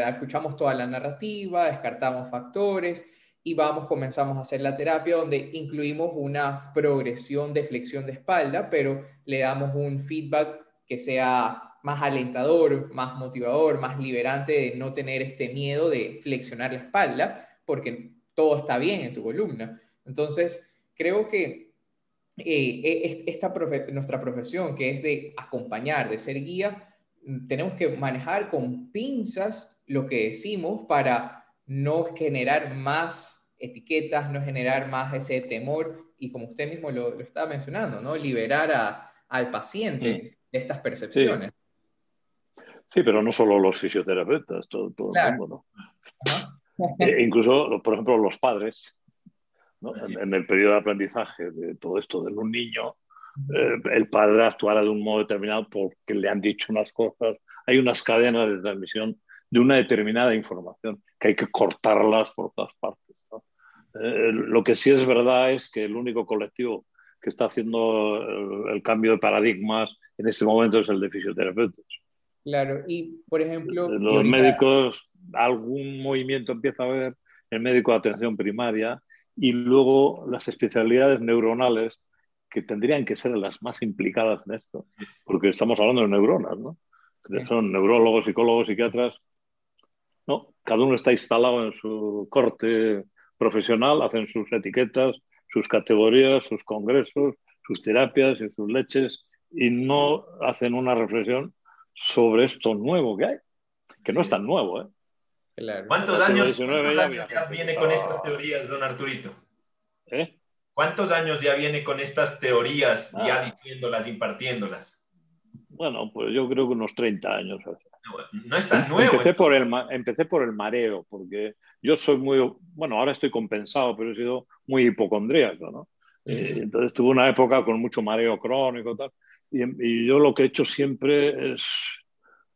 S1: escuchamos toda la narrativa, descartamos factores y vamos, comenzamos a hacer la terapia donde incluimos una progresión de flexión de espalda, pero le damos un feedback que sea más alentador, más motivador, más liberante de no tener este miedo de flexionar la espalda, porque todo está bien en tu columna. Entonces, creo que eh, e, esta nuestra profesión, que es de acompañar, de ser guía, mm, tenemos que manejar con pinzas lo que decimos para no generar más etiquetas, no generar más ese temor y como usted mismo lo, estaba mencionando, ¿no? Liberar al paciente. estas percepciones.
S3: Sí. pero no solo los fisioterapeutas, todo, todo el mundo, ¿no? E incluso, por ejemplo, los padres, ¿no? en, el periodo de aprendizaje de todo esto de un niño, eh, el padre actuará de un modo determinado porque le han dicho unas cosas. Hay unas cadenas de transmisión de una determinada información que hay que cortarlas por todas partes. Eh, lo que sí es verdad es que el único colectivo que está haciendo el, cambio de paradigmas en este momento es el de fisioterapeutas.
S1: Claro, y por ejemplo...
S3: Eh, los médicos, algún movimiento empieza a haber, el médico de atención primaria, y luego las especialidades neuronales que tendrían que ser las más implicadas en esto, porque estamos hablando de neuronas, ¿no? Son neurólogos, psicólogos, psiquiatras. No, cada uno está instalado en su corte profesional, hacen sus etiquetas, sus categorías, sus congresos, sus terapias y sus leches, y no hacen una reflexión sobre esto nuevo que hay, que no es tan nuevo. ¿eh?
S2: ¿Cuántos años, ya, viene con estas teorías, don Arturito? ¿Eh? ¿Cuántos años ya viene con estas teorías, ya ah. diciéndolas, impartiéndolas?
S3: Bueno, pues yo creo que unos 30 años.
S2: No, es tan nuevo.
S3: Empecé por, el, empecé por el mareo, porque yo soy muy, bueno, ahora estoy compensado, pero he sido muy hipocondríaco, ¿no? Eh, entonces tuve una época con mucho mareo crónico y tal. Y, yo lo que he hecho siempre es,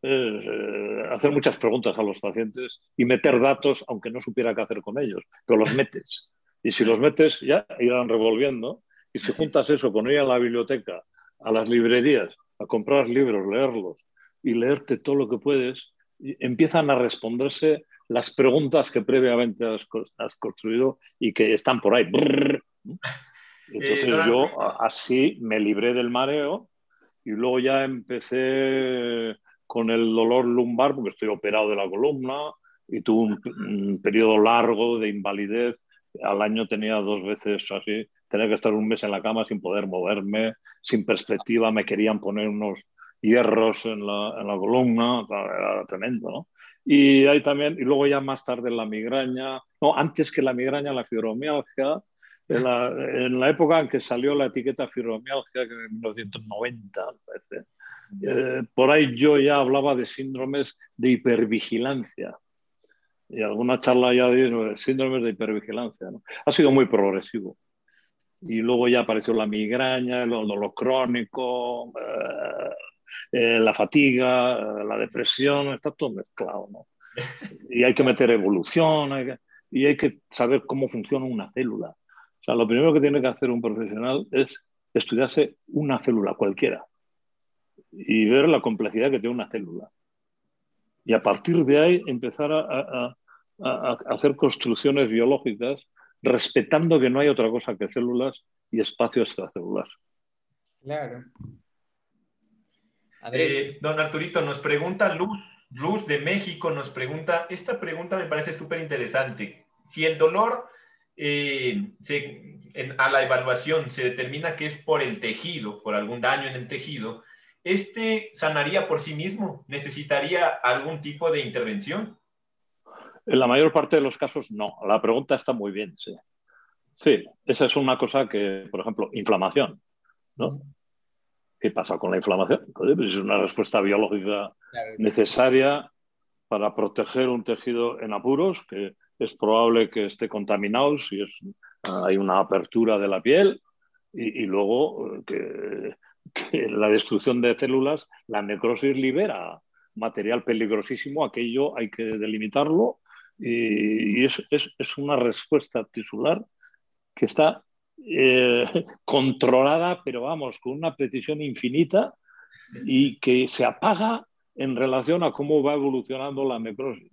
S3: eh, hacer muchas preguntas a los pacientes y meter datos, aunque no supiera qué hacer con ellos, pero los metes. Y si los metes, ya irán revolviendo. Y si juntas eso con ir a la biblioteca, a las librerías, a comprar libros, leerlos y leerte todo lo que puedes, empiezan a responderse las preguntas que previamente has, construido y que están por ahí. Entonces eh, yo así me libré del mareo y luego ya empecé con el dolor lumbar porque estoy operado de la columna y tuve un, periodo largo de invalidez. Al año tenía dos veces así, tenía que estar un mes en la cama sin poder moverme, sin perspectiva, me querían poner unos hierros en la, en la columna, era tremendo, ¿no? Y hay también, y luego ya más tarde la migraña, no, antes que la migraña, la fibromialgia, en la, en la época en que salió la etiqueta fibromialgia, que en 1990, parece, eh, por ahí yo ya hablaba de síndromes de hipervigilancia. Y alguna charla ya de síndromes de hipervigilancia. ¿no? Ha sido muy progresivo. Y luego ya apareció la migraña, el dolor crónico, eh, eh, la fatiga, la depresión, está todo mezclado, ¿no? Y hay que meter evolución y hay que saber cómo funciona una célula. O sea, lo primero que tiene que hacer un profesional es estudiarse una célula cualquiera y ver la complejidad que tiene una célula. Y a partir de ahí empezar a, a hacer construcciones biológicas respetando que no hay otra cosa que células y espacio extracelular.
S1: Claro.
S2: Eh, don Arturito, nos pregunta Luz, Luz de México, nos pregunta, esta pregunta me parece súper interesante. Si el dolor eh, a la evaluación se determina que es por el tejido, por algún daño en el tejido, ¿este sanaría por sí mismo? ¿Necesitaría algún tipo de intervención?
S3: En la mayor parte de los casos no. La pregunta está muy bien, sí. Sí, esa es una cosa que, por ejemplo, inflamación. ¿no? ¿Qué pasa con la inflamación? Pues es una respuesta biológica necesaria para proteger un tejido en apuros, que es probable que esté contaminado si es, hay una apertura de la piel, y, luego que, la destrucción de células, la necrosis libera material peligrosísimo, aquello hay que delimitarlo, y, es, es una respuesta tisular que está eh, controlada, pero vamos, con una precisión infinita y que se apaga en relación a cómo va evolucionando la necrosis.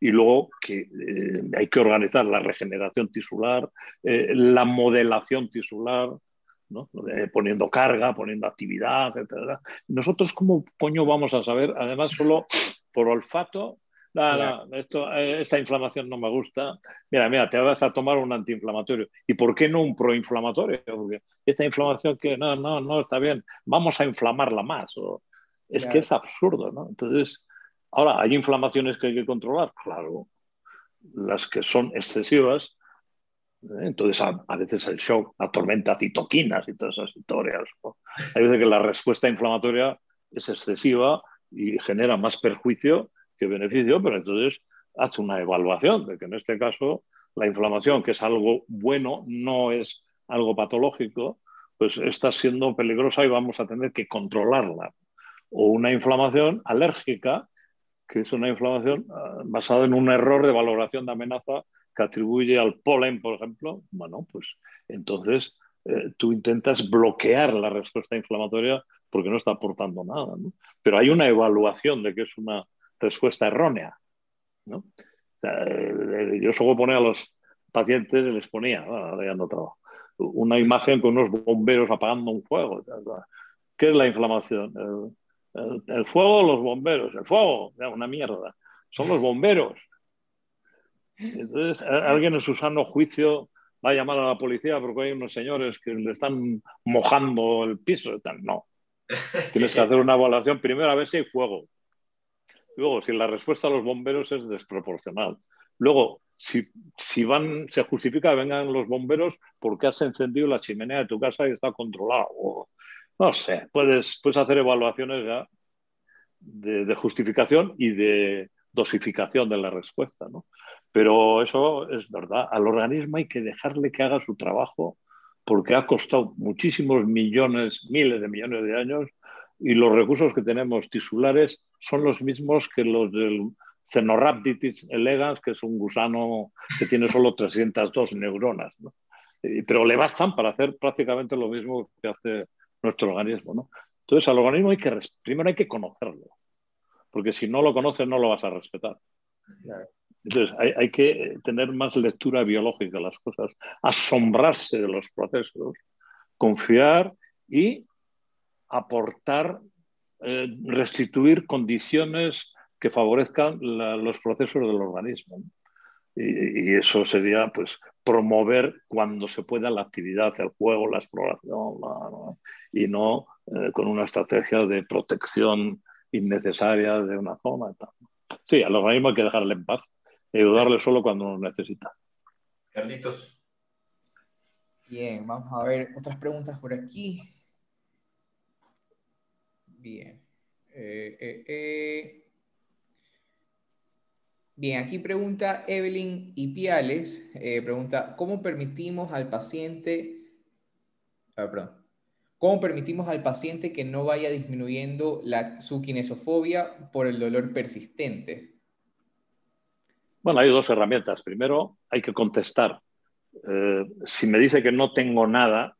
S3: Y luego que eh, hay que organizar la regeneración tisular, eh, la modelación tisular, poniendo carga, poniendo actividad, etc. Nosotros, ¿cómo coño vamos a saber? Además, solo por olfato, no, esto, eh, esta inflamación no me gusta. Mira, mira, te vas a tomar un antiinflamatorio. ¿Y por qué no un proinflamatorio? Porque esta inflamación que no, no, no está bien, vamos a inflamarla más. es que es absurdo, ¿no? Entonces, ahora, ¿hay inflamaciones que hay que controlar? Claro. Las que son excesivas, Entonces, a, veces el shock atormenta citoquinas y todas esas historias. Hay veces que la respuesta inflamatoria es excesiva y genera más perjuicio que beneficio, pero entonces hace una evaluación de que en este caso la inflamación, que es algo bueno, no es algo patológico, pues está siendo peligrosa y vamos a tener que controlarla. O una inflamación alérgica, que es una inflamación ah, basada en un error de valoración de amenaza que atribuye al polen, por ejemplo. Bueno, pues entonces eh, tú intentas bloquear la respuesta inflamatoria porque no está aportando nada. Pero hay una evaluación de que es una respuesta errónea. ¿no? Eh, yo suelo poner a los pacientes, les ponía, bueno, una imagen con unos bomberos apagando un fuego. ¿Qué es la inflamación? El, fuego o los bomberos. El fuego, una mierda. Son los bomberos. Entonces, alguien en su sano juicio va a llamar a la policía porque hay unos señores que le están mojando el piso. No. Tienes que hacer una evaluación primero a ver si hay fuego. Luego, si la respuesta a los bomberos es desproporcional. Luego, si, si van, se justifica que vengan los bomberos porque has encendido la chimenea de tu casa y está controlado. no sé, puedes, puedes hacer evaluaciones ya de, de, justificación y de dosificación de la respuesta. ¿no? Pero eso es verdad. Al organismo hay que dejarle que haga su trabajo porque ha costado muchísimos millones, miles de millones de años y los recursos que tenemos tisulares son los mismos que los del Cenorhabditis elegans, que es un gusano que tiene solo 302 neuronas. Pero le bastan para hacer prácticamente lo mismo que hace nuestro organismo. ¿no? Entonces, al organismo hay que, primero hay que conocerlo, porque si no lo conoces no lo vas a respetar. Entonces, hay, que tener más lectura biológica de las cosas, asombrarse de los procesos, confiar y aportar, eh, restituir condiciones que favorezcan los procesos del organismo. Y, eso sería pues promover cuando se pueda la actividad, el juego, la exploración, y no eh, con una estrategia de protección innecesaria de una zona. Sí, al organismo hay que dejarle en paz ayudarle solo cuando nos necesita.
S2: Carlitos.
S1: Bien, vamos a ver otras preguntas por aquí. Bien. Eh, eh, eh. Bien, aquí pregunta Evelyn Ipiales, pregunta, ¿cómo permitimos al paciente, ah, perdón, ¿cómo permitimos al paciente que no vaya disminuyendo la, su kinesofobia por el dolor persistente?
S3: Bueno, hay dos herramientas. Primero, hay que contestar. Eh, si me dice que no tengo nada,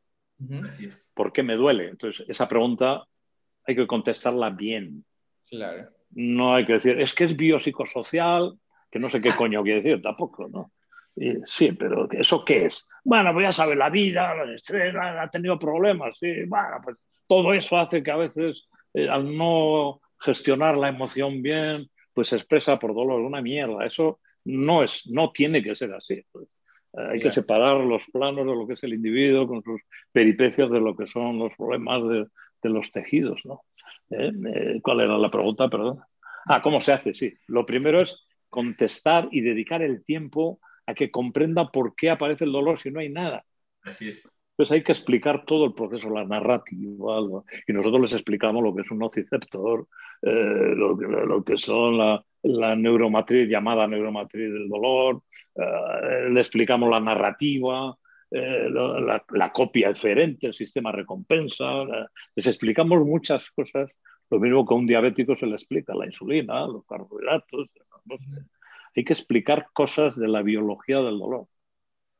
S3: ¿por qué me duele? Entonces, esa pregunta hay que contestarla bien.
S1: Claro.
S3: No hay que decir, es que es biopsicosocial, que no sé qué coño quiere decir tampoco, ¿no? sí, pero ¿eso qué es? Bueno, pues ya sabe, la vida, la estrés, ha tenido problemas, sí. Bueno, pues todo eso hace que a veces, eh, al no gestionar la emoción bien, pues se expresa por dolor, una mierda. Eso no, es, no tiene que ser así. Pues. Eh, hay que separar los planos de lo que es el individuo con sus peripecias de lo que son los problemas de, los tejidos. ¿no? ¿Eh? Eh, ¿Cuál era la pregunta? Perdón. Ah, ¿cómo se hace? Sí. Lo primero es contestar y dedicar el tiempo a que comprenda por qué aparece el dolor si no hay nada.
S2: Así es.
S3: Pues hay que explicar todo el proceso, la narrativa, y nosotros les explicamos lo que es un nociceptor, lo, lo, que son la, la neuromatriz llamada neuromatriz del dolor, eh, le explicamos la narrativa, eh, la, copia eferente, el sistema recompensa, les explicamos muchas cosas, lo mismo que a un diabético se le explica la insulina, los carbohidratos. Hay que explicar cosas de la biología del dolor.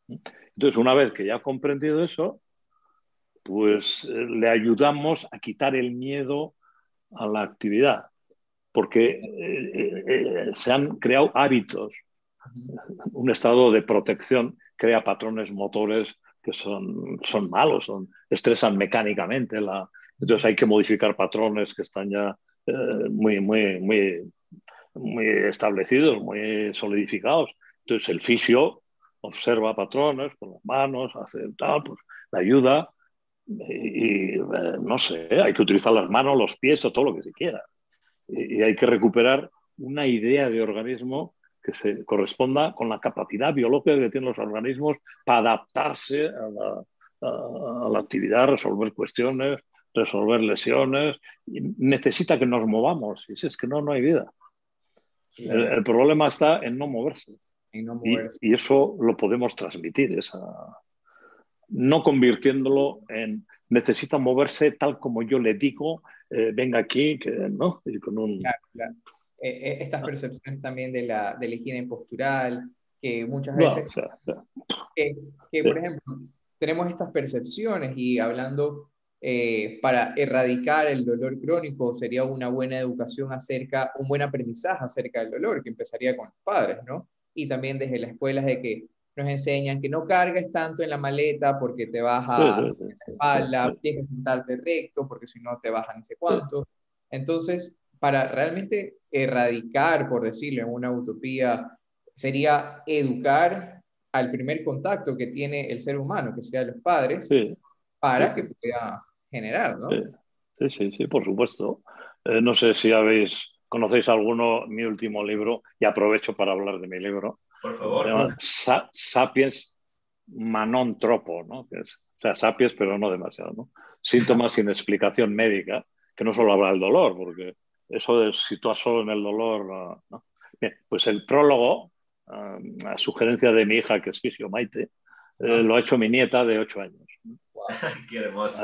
S3: Entonces, una vez que ya ha comprendido eso, pues eh, le ayudamos a quitar el miedo a la actividad porque eh, eh, se han creado hábitos. Un estado de protección crea patrones motores que son, son malos, son, estresan mecánicamente. La, entonces hay que modificar patrones que están ya eh, muy, muy, muy, muy establecidos, muy solidificados. Entonces el fisio observa patrones con las manos, hace tal, pues la ayuda y, y no sé, hay que utilizar las manos, los pies o todo lo que se quiera y hay que recuperar una idea de organismo que se corresponda con la capacidad biológica que tienen los organismos para adaptarse a la, a la actividad, resolver cuestiones, resolver lesiones. necesita que nos movamos. Y si es que no, no hay vida. El, problema está en no moverse. Y, eso lo podemos transmitir, esa, no convirtiéndolo en necesita moverse tal como yo le digo, eh, venga aquí, que no, con un...
S1: Eh, eh, estas percepciones también de la, de la higiene postural, que muchas veces, que, por ejemplo, tenemos estas percepciones y hablando para erradicar el dolor crónico sería una buena educación acerca, un buen aprendizaje acerca del dolor, que empezaría con los padres, ¿no? Y también desde las escuelas de que nos enseñan que no cargues tanto en la maleta porque te baja la espalda, tienes que sentarte recto porque si no te baja ni sé cuánto. Entonces, para realmente erradicar, por decirlo en una utopía, sería educar al primer contacto que tiene el ser humano, que sería los padres, para que pueda generar, ¿no?
S3: Sí, sí, sí, por supuesto. Eh, no sé si habéis, conocéis alguno, mi último libro, y aprovecho para hablar de mi libro,
S2: por favor.
S3: sapiens manon tropo, ¿no? o sea, sapiens, pero no demasiado, ¿no? Síntomas sin explicación médica, que no solo habla del dolor, porque eso de situar solo en el dolor, ¿no? Bien, pues el prólogo, a sugerencia de mi hija, que es Fisio Maite, eh, lo ha hecho mi nieta de ocho años.
S2: ¡Qué hermoso!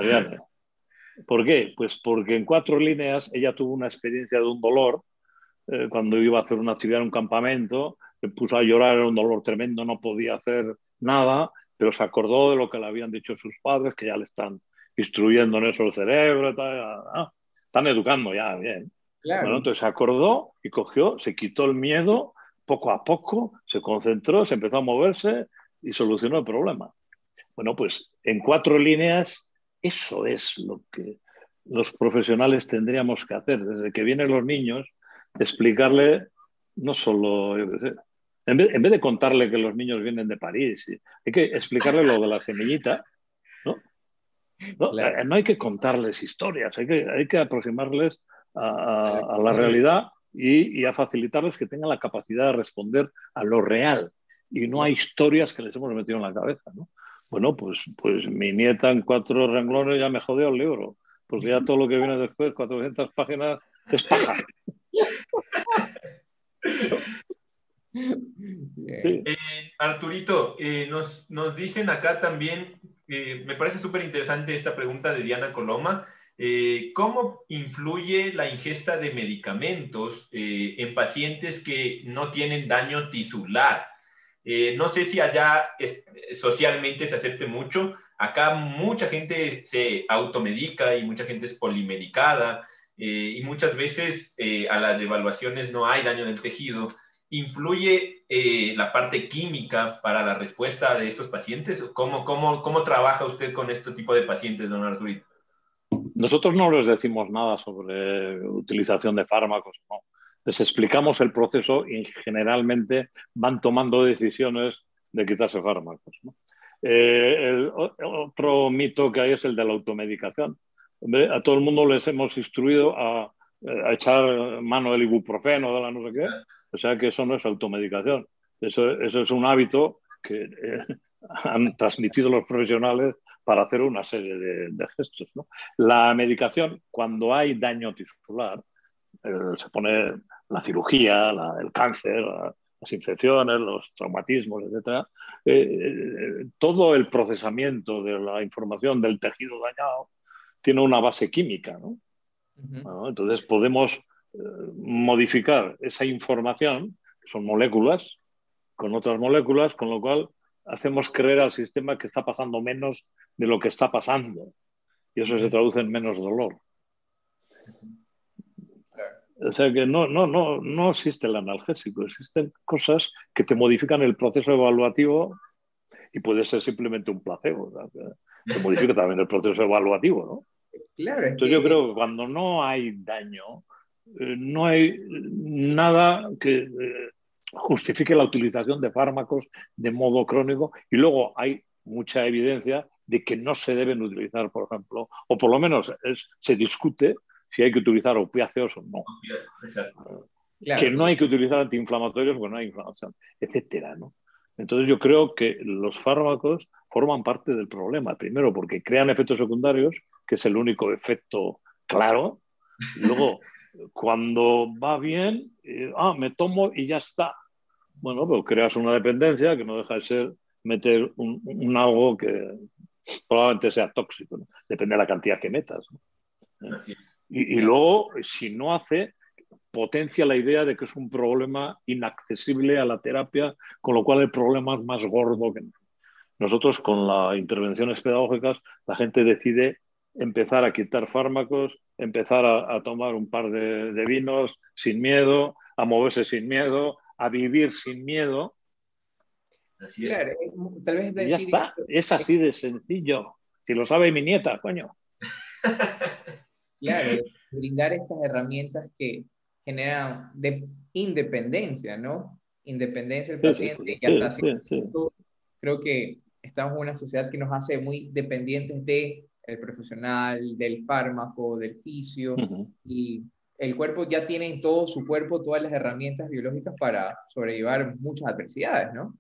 S3: ¿Por qué? Pues porque en cuatro líneas ella tuvo una experiencia de un dolor eh, cuando iba a hacer una actividad en un campamento se puso a llorar, era un dolor tremendo, no podía hacer nada, pero se acordó de lo que le habían dicho sus padres, que ya le están instruyendo en eso el cerebro, ah, están educando ya, bien. Bueno, entonces se acordó y cogió, se quitó el miedo poco a poco, se concentró, se empezó a moverse y solucionó el problema. Bueno, pues en cuatro líneas, eso es lo que los profesionales tendríamos que hacer. Desde que vienen los niños, explicarle no solo, en vez, de contarle que los niños vienen de París, hay que explicarle lo de la semillita, ¿no? No, hay que contarles historias, hay que, hay que aproximarles a, la realidad y, a facilitarles que tengan la capacidad de responder a lo real y no a historias que les hemos metido en la cabeza, ¿no? Bueno, pues, pues mi nieta en cuatro renglones ya me jodió el libro, porque ya todo lo que viene después, 400 páginas, es paja.
S2: Eh, Arturito, eh, nos, nos, dicen acá también, eh, me parece súper interesante esta pregunta de Diana Coloma, ¿cómo influye la ingesta de medicamentos en pacientes que no tienen daño tisular? no sé si allá socialmente se acepte mucho, acá mucha gente se automedica y mucha gente es polimedicada y muchas veces a las evaluaciones no hay daño del tejido. ¿Influye eh, la parte química para la respuesta de estos pacientes? ¿Cómo, cómo, cómo trabaja usted con este tipo de pacientes, don Arturito?
S3: Nosotros no les decimos nada sobre utilización de fármacos. Les explicamos el proceso y generalmente van tomando decisiones de quitarse fármacos. Eh, el, otro mito que hay es el de la automedicación. A todo el mundo les hemos instruido a, a echar mano del ibuprofeno, de la no sé qué, o sea que eso no es automedicación. Eso, eso es un hábito que eh, han transmitido los profesionales para hacer una serie de, gestos. La medicación, cuando hay daño tisular, eh, se pone la cirugía, el cáncer, las infecciones, los traumatismos, etc. Eh, todo el procesamiento de la información del tejido dañado tiene una base química. entonces podemos modificar esa información, que son moléculas, con otras moléculas, con lo cual hacemos creer al sistema que está pasando menos de lo que está pasando. Y eso se traduce en menos dolor. O sea que no, no, no, no existe el analgésico, existen cosas que te modifican el proceso evaluativo y puede ser simplemente un placebo. que modifica también el proceso evaluativo, ¿no?
S1: Claro.
S3: Entonces yo creo que cuando no hay daño, no hay nada que eh, justifique la utilización de fármacos de modo crónico y luego hay mucha evidencia de que no se deben utilizar, por ejemplo, o por lo menos se discute si hay que utilizar opiáceos o no. que no hay que utilizar antiinflamatorios porque no hay inflamación, etcétera, ¿no? Entonces yo creo que los fármacos forman parte del problema. Primero, porque crean efectos secundarios, que es el único efecto claro. luego, cuando va bien, eh, ah, me tomo y ya está. Bueno, pero creas una dependencia que no deja de ser meter un, algo que probablemente sea tóxico. Depende de la cantidad que metas. Y, y, luego, si no hace, potencia la idea de que es un problema inaccesible a la terapia, con lo cual el problema es más gordo que nosotros con las intervenciones pedagógicas la gente decide empezar a quitar fármacos, empezar a, tomar un par de, vinos sin miedo, a moverse sin miedo, a vivir sin miedo.
S1: Así es. tal vez
S3: ya está, es así de sencillo. Si lo sabe mi nieta, coño.
S1: claro, brindar estas herramientas que generan de independencia, ¿no? Independencia del paciente y hasta creo que estamos en una sociedad que nos hace muy dependientes de el profesional, del fármaco, del fisio, y el cuerpo ya tiene en todo su cuerpo todas las herramientas biológicas para sobrellevar muchas adversidades, ¿no?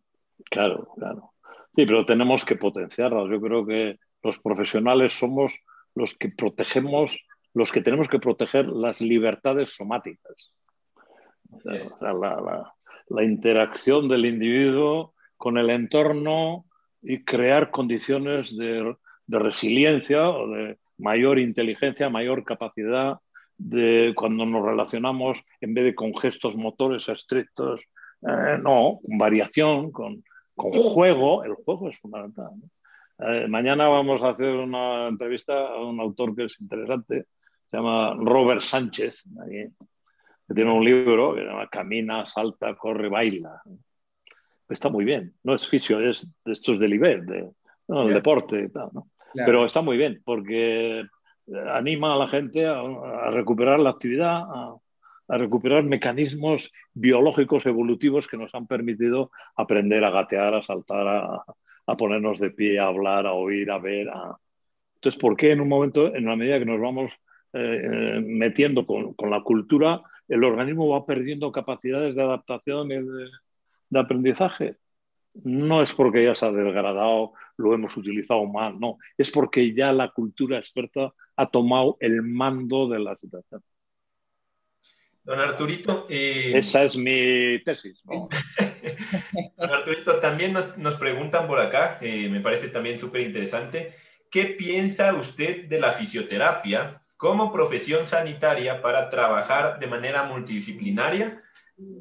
S3: Claro, claro. Sí, pero tenemos que potenciarlas. Yo creo que los profesionales somos los que protegemos, los que tenemos que proteger las libertades somáticas. la, la interacción del individuo con el entorno, y crear condiciones de, resiliencia o de mayor inteligencia, mayor capacidad de cuando nos relacionamos, en vez de con gestos motores estrictos, eh, no, con variación, con, juego. El juego es fundamental. Eh, mañana vamos a hacer una entrevista a un autor que es interesante, se llama Robert Sánchez, que tiene un libro que se llama Camina, salta, corre, baila está muy bien. No es fisio, es de estos de nivel, de, el deporte y tal, ¿no? Pero está muy bien porque eh, anima a la gente a, recuperar la actividad, a, recuperar mecanismos biológicos evolutivos que nos han permitido aprender a gatear, a saltar, a, ponernos de pie, a hablar, a oír, a ver. Entonces, ¿por qué en un momento, en la medida que nos vamos eh, metiendo con, la cultura, el organismo va perdiendo capacidades de adaptación y de aprendizaje, no es porque ya se ha degradado, lo hemos utilizado mal, no, es porque ya la cultura experta ha tomado el mando de la situación.
S2: Don Arturito.
S3: Eh, Esa es mi tesis.
S2: Don Arturito, también nos, preguntan por acá, eh, me parece también súper interesante, ¿qué piensa usted de la fisioterapia como profesión sanitaria para trabajar de manera multidisciplinaria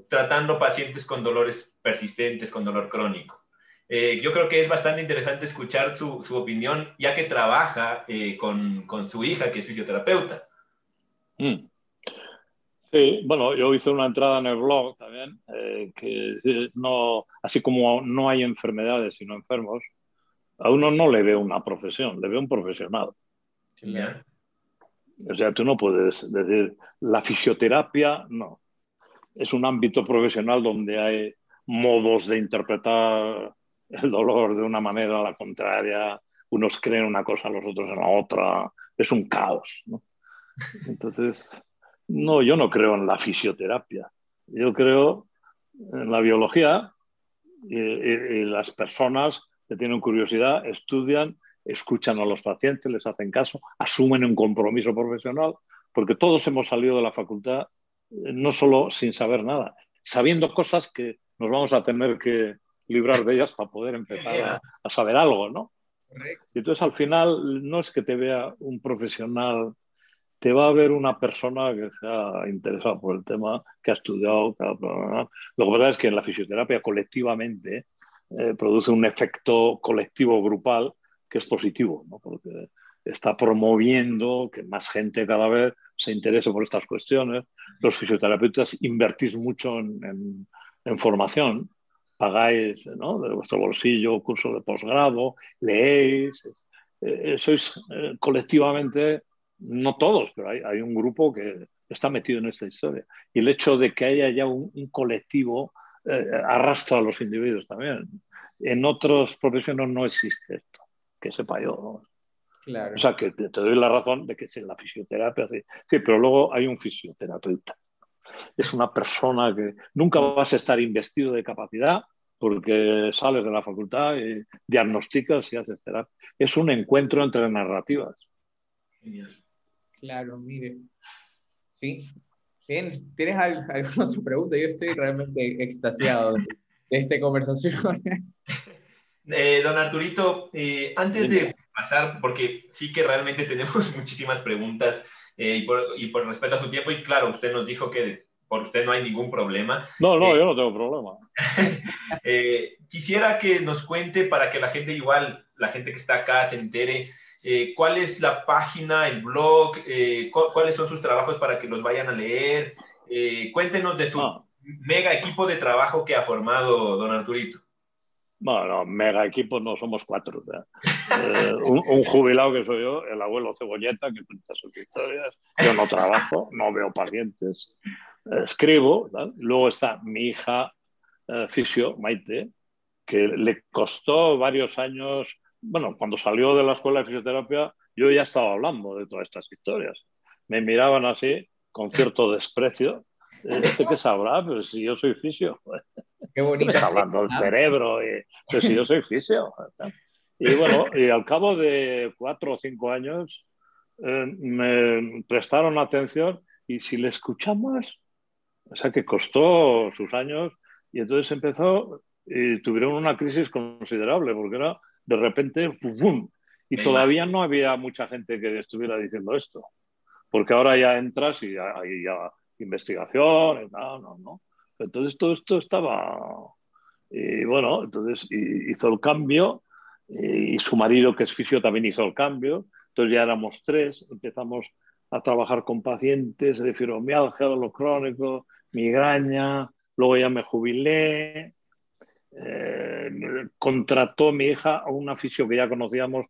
S2: tratando pacientes con dolores persistentes, con dolor crónico. Eh, yo creo que es bastante interesante escuchar su, su opinión, ya que trabaja eh, con, con, su hija, que es fisioterapeuta.
S3: Mm. Sí, bueno, yo hice una entrada en el blog también, eh, que no, así como no hay enfermedades sino enfermos, a uno no le ve una profesión, le ve un profesional. O sea, tú no puedes decir, la fisioterapia, no es un ámbito profesional donde hay modos de interpretar el dolor de una manera a la contraria, unos creen una cosa, los otros en la otra, es un caos. Entonces, no, yo no creo en la fisioterapia, yo creo en la biología y, las personas que tienen curiosidad estudian, escuchan a los pacientes, les hacen caso, asumen un compromiso profesional, porque todos hemos salido de la facultad no solo sin saber nada, sabiendo cosas que nos vamos a tener que librar de ellas para poder empezar a, saber algo, ¿no? Y entonces al final no es que te vea un profesional, te va a ver una persona que se ha interesado por el tema, que ha estudiado. Lo que pasa es que en la fisioterapia colectivamente eh, produce un efecto colectivo grupal que es positivo, ¿no? porque está promoviendo que más gente cada vez se interese por estas cuestiones. Los fisioterapeutas invertís mucho en, formación, pagáis de vuestro bolsillo curso de posgrado, leéis, eh, eh, sois eh, colectivamente, no todos, pero hay, un grupo que está metido en esta historia. Y el hecho de que haya ya un, colectivo arrastra a los individuos también. En otras profesiones no existe esto, que sepa yo. O sea, que te, doy la razón de que es en la fisioterapia. Sí. sí, pero luego hay un fisioterapeuta. es una persona que nunca vas a estar investido de capacidad porque sales de la facultad y diagnosticas y haces terapia. Es un encuentro entre narrativas.
S1: Claro, mire. Sí. Bien, ¿tienes alguna otra pregunta? Yo estoy realmente extasiado de, esta conversación.
S2: Eh, don Arturito, eh, antes de pasar, porque sí que realmente tenemos muchísimas preguntas eh, y, por, y, por, respeto a su tiempo, y claro, usted nos dijo que por usted no hay ningún problema.
S3: No, no, yo no tengo problema.
S2: quisiera que nos cuente para que la gente igual, la gente que está acá se entere eh, cuál es la página, el blog, eh, cuáles son sus trabajos para que los vayan a leer. Eh, cuéntenos de su ah. mega equipo de trabajo que ha formado don Arturito.
S3: Bueno, mega equipo no somos cuatro. un, jubilado que soy yo, el abuelo Cebolleta, que cuenta sus historias. Yo no trabajo, no veo pacientes, escribo. Luego está mi hija Fisio, Maite, que le costó varios años bueno, cuando salió de la escuela de fisioterapia, yo ya estaba hablando de todas estas historias. Me miraban así, con cierto desprecio. ¿Este qué sabrá? Pero si yo soy fisio.
S1: Qué bonito.
S3: está hablando del cerebro. Y, pero si yo soy fisio. Y bueno, y al cabo de cuatro o cinco años eh, me prestaron atención y si le escuchamos, o sea que costó sus años y entonces empezó y tuvieron una crisis considerable porque era de repente. Y todavía no había mucha gente que estuviera diciendo esto. Porque ahora ya entras y hay ya investigación, no, no, no. Entonces todo esto estaba. Y bueno, entonces hizo el cambio y su marido, que es fisio, también hizo el cambio. Entonces ya éramos tres, empezamos a trabajar con pacientes de fibromialgia, dolor crónico, migraña, luego ya me jubilé, eh, contrató mi hija a un aficio que ya conocíamos,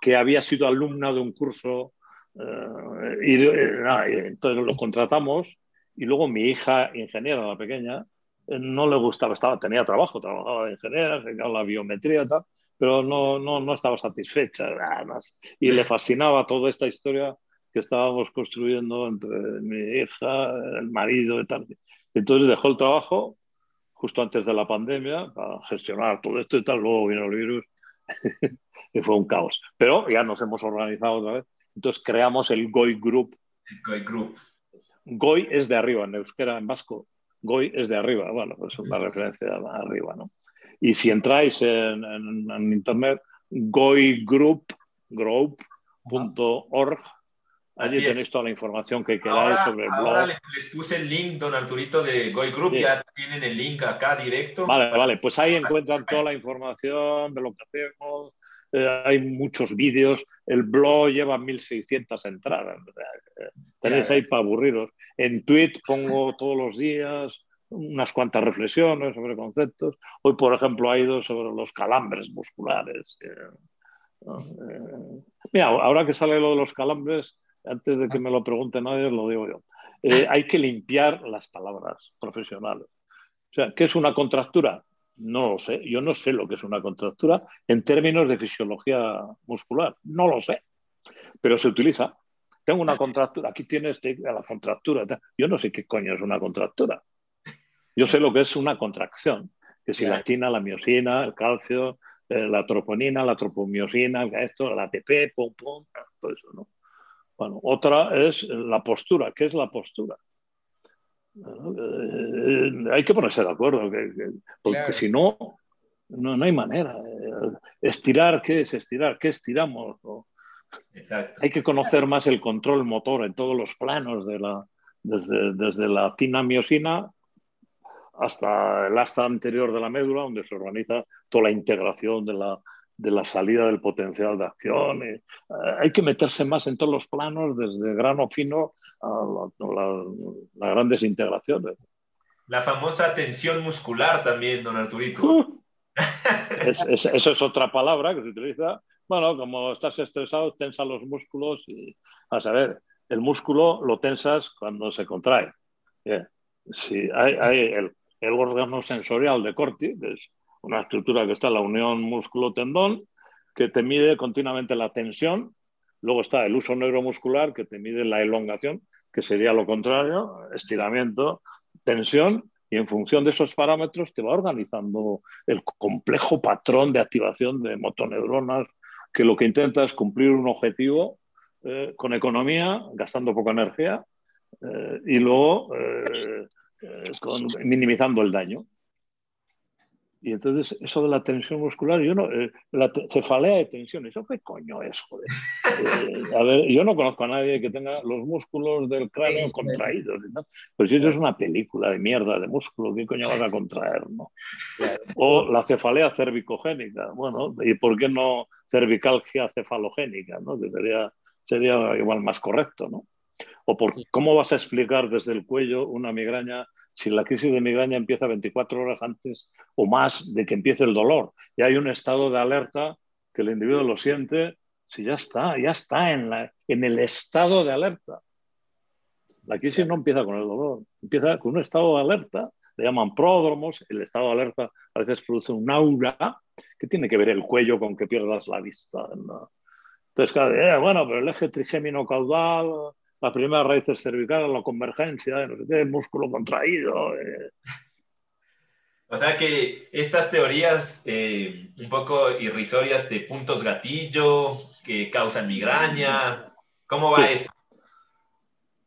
S3: que había sido alumna de un curso, eh, y, eh, entonces lo contratamos, y luego mi hija, ingeniera, la pequeña, no le gustaba, estaba, tenía trabajo, trabajaba de ingeniera, la biometría tal, pero no, no, no estaba satisfecha, y le fascinaba toda esta historia que estábamos construyendo entre mi hija, el marido y tal. Entonces dejó el trabajo justo antes de la pandemia para gestionar todo esto y tal. Luego vino el virus y fue un caos. Pero ya nos hemos organizado otra vez. Entonces creamos el Group.
S2: GOI Group.
S3: GOI es de arriba, en euskera, en vasco. GOI es de arriba. Bueno, pues una referencia de arriba, ¿no? Y si entráis en, en internet, goigroup.org, Allí tenéis toda la información que queráis sobre el blog.
S2: Ahora les, puse el link, don Arturito, de Goy Group, ya tienen el link acá directo.
S3: Vale, vale, pues ahí encuentran toda la información de lo que hacemos, eh, hay muchos vídeos, el blog lleva 1600 entradas, tenéis ahí para aburriros. En tweet pongo todos los días unas cuantas reflexiones sobre conceptos. Hoy, por ejemplo, ha ido sobre los calambres musculares. Eh, mira, ahora que sale lo de los calambres, antes de que me lo pregunte nadie, lo digo yo. Eh, hay que limpiar las palabras profesionales. O sea, ¿qué es una contractura? No lo sé. Yo no sé lo que es una contractura en términos de fisiología muscular. No lo sé. Pero se utiliza. Tengo una contractura. Aquí tienes la contractura. Yo no sé qué coño es una contractura. Yo sé lo que es una contracción. Que si la quina, la miosina, el calcio, eh, la troponina, la tropomiosina, esto, la ATP, pum, pum, todo eso, ¿no? Bueno, otra es la postura. ¿Qué es la postura? Eh, hay que ponerse de acuerdo, porque si no, no, hay manera. Estirar, ¿qué es estirar? ¿Qué estiramos? Hay que conocer más el control motor en todos los planos, de la, desde, desde la tinamiosina hasta el asta anterior de la médula, donde se organiza toda la integración de la, de la salida del potencial de acción. Eh, hay que meterse más en todos los planos, desde grano fino a las grandes integraciones.
S2: La famosa tensión muscular también, don Arturito. Uh.
S3: eso es otra palabra que se utiliza. Bueno, como estás estresado, tensa los músculos y, a saber, el músculo lo tensas cuando se contrae. Si hay, el, el, órgano sensorial de Corti, que es una estructura que está en la unión músculo-tendón, que te mide continuamente la tensión. Luego está el uso neuromuscular, que te mide la elongación, que sería lo contrario, estiramiento, tensión, y en función de esos parámetros te va organizando el complejo patrón de activación de motoneuronas, que lo que intenta es cumplir un objetivo eh, con economía, gastando poca energía, eh, y luego eh, minimizando el daño. Y entonces, eso de la tensión muscular, yo no, eh, la cefalea de tensión, ¿eso qué coño es, joder? Eh, a ver, yo no conozco a nadie que tenga los músculos del cráneo contraídos. Pues si eso es una película de mierda de músculo, ¿qué coño vas a contraer, no? O la cefalea cervicogénica, bueno, ¿y por qué no cervicalgia cefalogénica, no? Que sería, sería igual más correcto, ¿no? O por cómo vas a explicar desde el cuello una migraña si la crisis de migraña empieza 24 horas antes o más de que empiece el dolor y hay un estado de alerta que el individuo lo siente, si ya está, ya está en, la, en el estado de alerta. La crisis no empieza con el dolor, empieza con un estado de alerta, le llaman pródromos, el estado de alerta a veces produce un aura que tiene que ver el cuello con que pierdas la vista. Entonces, eh, bueno, pero el eje trigémino caudal, la primera raíz cervical, la convergencia, no sé qué, el músculo contraído. Eh.
S2: O sea que estas teorías eh, un poco irrisorias de puntos gatillo que causan migraña, ¿cómo va eso?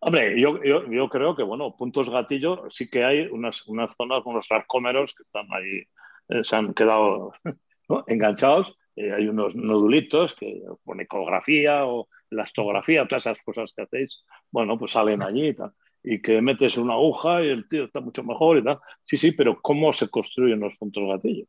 S3: Hombre, yo, yo, yo, creo que, bueno, puntos gatillo, sí que hay unas, unas zonas, unos sarcómeros que están ahí, eh, se han quedado enganchados, hay unos nodulitos que con ecografía o la astografía, todas esas cosas que hacéis, bueno, pues salen allí y tal. Y que metes una aguja y el tío está mucho mejor y tal. Sí, sí, pero ¿cómo se construyen los puntos gatillo?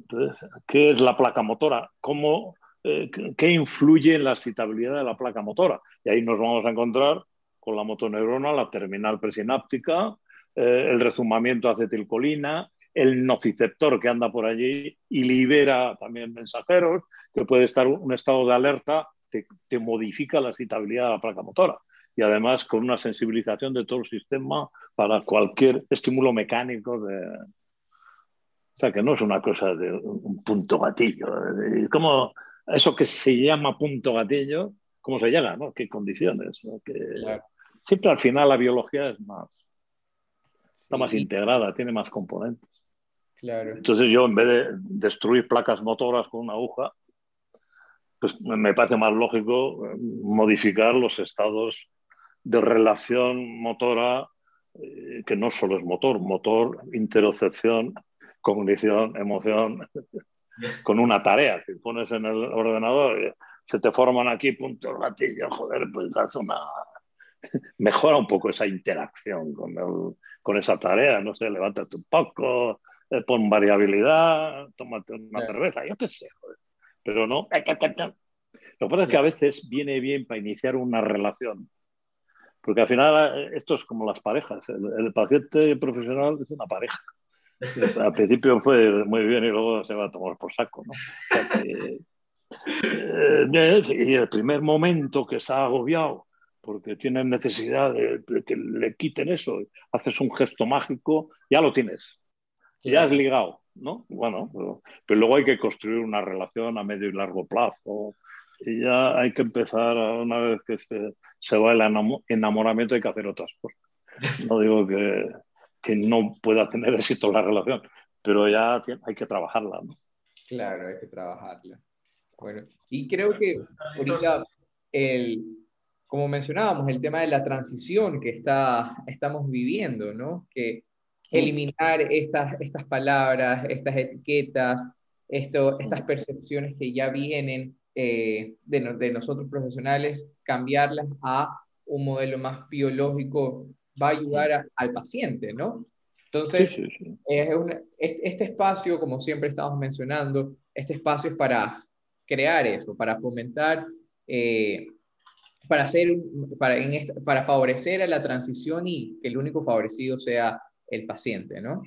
S3: Entonces, ¿qué es la placa motora? ¿Cómo, eh, ¿Qué influye en la excitabilidad de la placa motora? Y ahí nos vamos a encontrar con la motoneurona, la terminal presináptica, eh, el rezumamiento acetilcolina, el nociceptor que anda por allí y libera también mensajeros, que puede estar un estado de alerta te, modifica la excitabilidad de la placa motora y además con una sensibilización de todo el sistema para cualquier estímulo mecánico de... O sea, que no es una cosa de un punto gatillo. ¿Cómo, eso que se llama punto gatillo, cómo se llega? ¿no? ¿Qué condiciones? Siempre al final la biología es más... Está más integrada, tiene más componentes. Claro. Entonces yo en vez de destruir placas motoras con una aguja, pues me parece más lógico eh, modificar los estados de relación motora, eh, que no solo es motor, motor, interocepción, cognición, emoción, con una tarea. Si pones en el ordenador, eh, se te forman aquí puntos gatillos, joder, pues hace una... mejora un poco esa interacción con, con esa tarea, no sé, levántate un poco, pon variabilidad, tómate una cerveza, yo qué sé, joder pero no. Lo que pasa es que a veces viene bien para iniciar una relación, porque al final eh, esto es como las parejas. El, paciente profesional es una pareja. Al principio fue muy bien y luego se va a tomar por saco. ¿no? Eh, y el primer momento que se ha agobiado porque tiene necesidad de, que le quiten eso, haces un gesto mágico, ya lo tienes, ya has ligado. ¿no? Bueno, pero, luego hay que construir una relación a medio y largo plazo. Y ya hay que empezar, una vez que se, se va el enamoramiento, hay que hacer otras cosas. No digo que, que no pueda tener éxito la relación, pero ya hay que trabajarla, ¿no?
S1: Claro, hay que trabajarla. Bueno, y creo que ahorita, el, como mencionábamos, el tema de la transición que está, estamos viviendo, ¿no? Que eliminar estas, estas palabras, estas etiquetas, esto, estas percepciones que ya vienen eh, de, de, nosotros profesionales, cambiarlas a un modelo más biológico va a ayudar al paciente, ¿no? Entonces, este, espacio, como siempre estamos mencionando, este espacio es para crear eso, para fomentar, eh, para, hacer, para, en para favorecer a la transición y que el único favorecido sea el paciente, ¿no?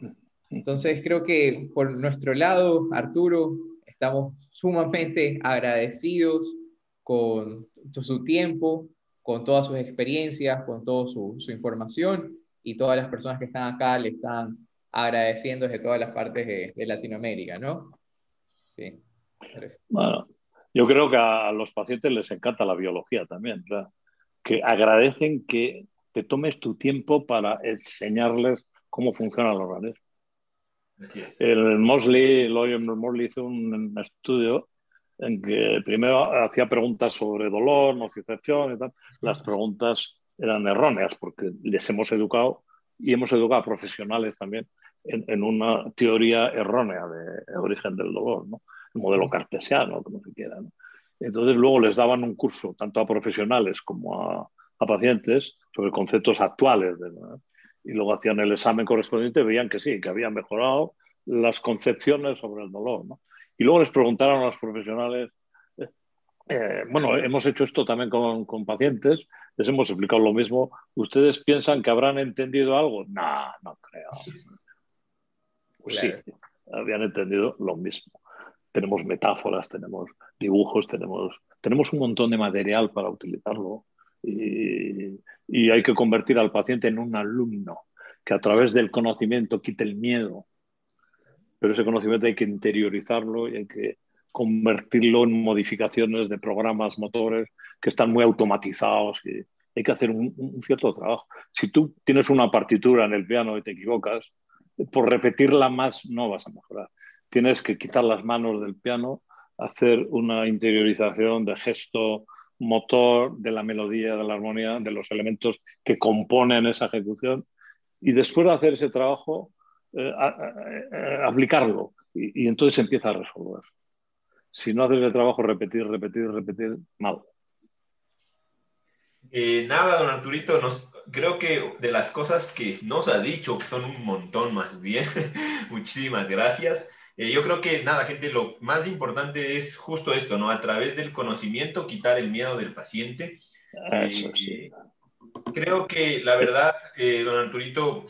S1: Entonces creo que por nuestro lado, Arturo, estamos sumamente agradecidos con su tiempo, con todas sus experiencias, con toda su, información y todas las personas que están acá le están agradeciendo desde todas las partes de, Latinoamérica, ¿no?
S3: Sí. Bueno, yo creo que a los pacientes les encanta la biología también. que agradecen que te tomes tu tiempo para enseñarles cómo funciona el organismo. El Mosley, Lawyer Mosley hizo un estudio en que primero hacía preguntas sobre dolor, nocicepción y tal. Las preguntas eran erróneas porque les hemos educado y hemos educado a profesionales también en, una teoría errónea de, origen del dolor, ¿no? el modelo cartesiano, como se quiera. Entonces luego les daban un curso tanto a profesionales como a, a pacientes sobre conceptos actuales. Y luego hacían el examen correspondiente y veían que sí, que habían mejorado las concepciones sobre el dolor. ¿no? Y luego les preguntaron a los profesionales, eh, eh, bueno, hemos hecho esto también con, con, pacientes, les hemos explicado lo mismo. ¿Ustedes piensan que habrán entendido algo? No, no creo. Pues sí, habían entendido lo mismo. Tenemos metáforas, tenemos dibujos, tenemos, tenemos un montón de material para utilizarlo y, hay que convertir al paciente en un alumno que a través del conocimiento quite el miedo pero ese conocimiento hay que interiorizarlo y hay que convertirlo en modificaciones de programas motores que están muy automatizados hay que hacer un, cierto trabajo. Si tú tienes una partitura en el piano y te equivocas, por repetirla más no vas a mejorar. Tienes que quitar las manos del piano, hacer una interiorización de gesto, motor, de la melodía, de la armonía, de los elementos que componen esa ejecución. Y después de hacer ese trabajo, eh, aplicarlo y, entonces empieza a resolver. Si no haces el trabajo, repetir, repetir, repetir, mal.
S2: Eh, nada, don Arturito, nos, creo que de las cosas que nos ha dicho, que son un montón más bien, muchísimas gracias. Eh, yo creo que nada, gente, lo más importante es justo esto, ¿no? A través del conocimiento, quitar el miedo del paciente.
S3: Eso, sí.
S2: Creo que la verdad, don Arturito,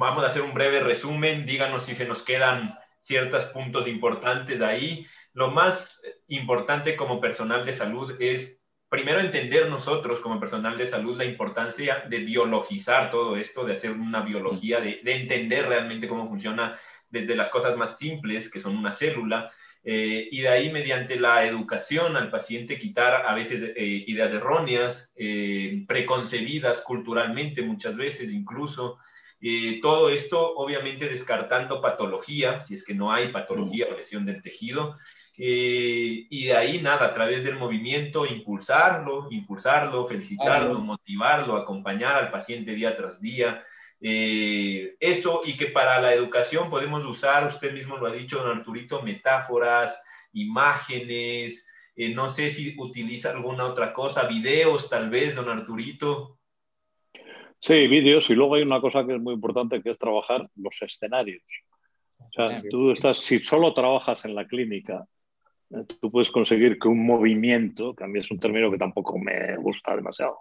S2: Vamos a hacer un breve resumen. Díganos si se nos quedan ciertos puntos importantes ahí. Lo más importante como personal de salud es, primero, entender nosotros como personal de salud la importancia de biologizar todo esto, de hacer una biología, de, entender realmente cómo funciona desde las cosas más simples, que son una célula, eh, y de ahí mediante la educación al paciente quitar a veces eh, ideas erróneas, eh, preconcebidas culturalmente muchas veces incluso, todo esto, obviamente, descartando patología, si es que no hay patología o lesión del tejido. Y de ahí, nada, a través del movimiento, impulsarlo, impulsarlo, felicitarlo, motivarlo, acompañar al paciente día tras día. Eh, eso, y que para la educación podemos usar, usted mismo lo ha dicho, don Arturito, metáforas, imágenes, no sé si utiliza alguna otra cosa, videos tal vez, don Arturito.
S3: Sí, vídeos y luego hay una cosa que es muy importante que es trabajar los escenarios. O sea, tú estás, si solo trabajas en la clínica, eh, tú puedes conseguir que un movimiento, que a mí es un término que tampoco me gusta demasiado,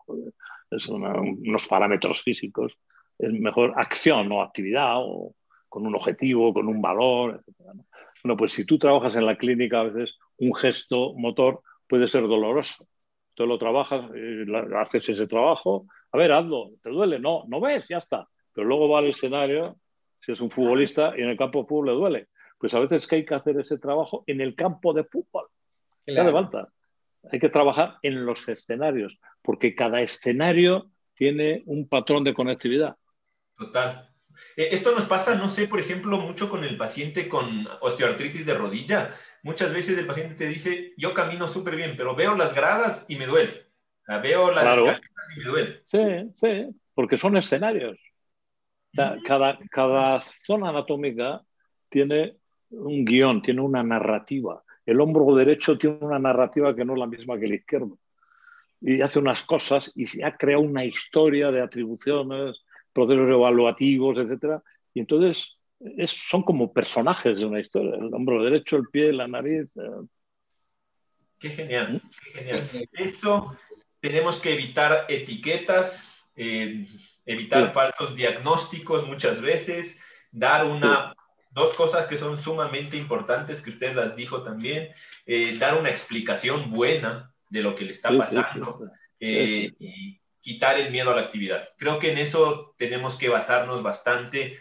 S3: es unos parámetros físicos, es mejor acción o actividad o con un objetivo, con un valor, etc. Bueno, pues si tú trabajas en la clínica, a veces un gesto motor puede ser doloroso. Tú lo trabajas, eh, haces ese trabajo, a ver, hazlo, ¿te duele? No, no ves, ya está. Pero luego va al escenario, si es un futbolista y en el campo de fútbol le duele. Pues a veces que hay que hacer ese trabajo en el campo de fútbol. Claro. falta. Hay que trabajar en los escenarios, porque cada escenario tiene un patrón de conectividad.
S2: Total. Eh, esto nos pasa, no sé, por ejemplo, mucho con el paciente con osteoartritis de rodilla. Muchas veces el paciente te dice, yo camino súper bien, pero veo las gradas y me duele veo la claro.
S3: Sí, sí, porque son escenarios. cada, cada zona anatómica tiene un guion, tiene una narrativa. El hombro derecho tiene una narrativa que no es la misma que el izquierdo. Y hace unas cosas y se ha creado una historia de atribuciones, procesos evaluativos, etc. Y entonces son como personajes de una historia. El hombro derecho, el pie, la nariz.
S2: Eh. Qué genial, ¿Mm? qué genial. Eso tenemos que evitar etiquetas, eh, evitar falsos diagnósticos muchas veces, dar una, dos cosas que son sumamente importantes, que usted las dijo también, eh, dar una explicación buena de lo que le está pasando eh, y quitar el miedo a la actividad. Creo que en eso tenemos que basarnos bastante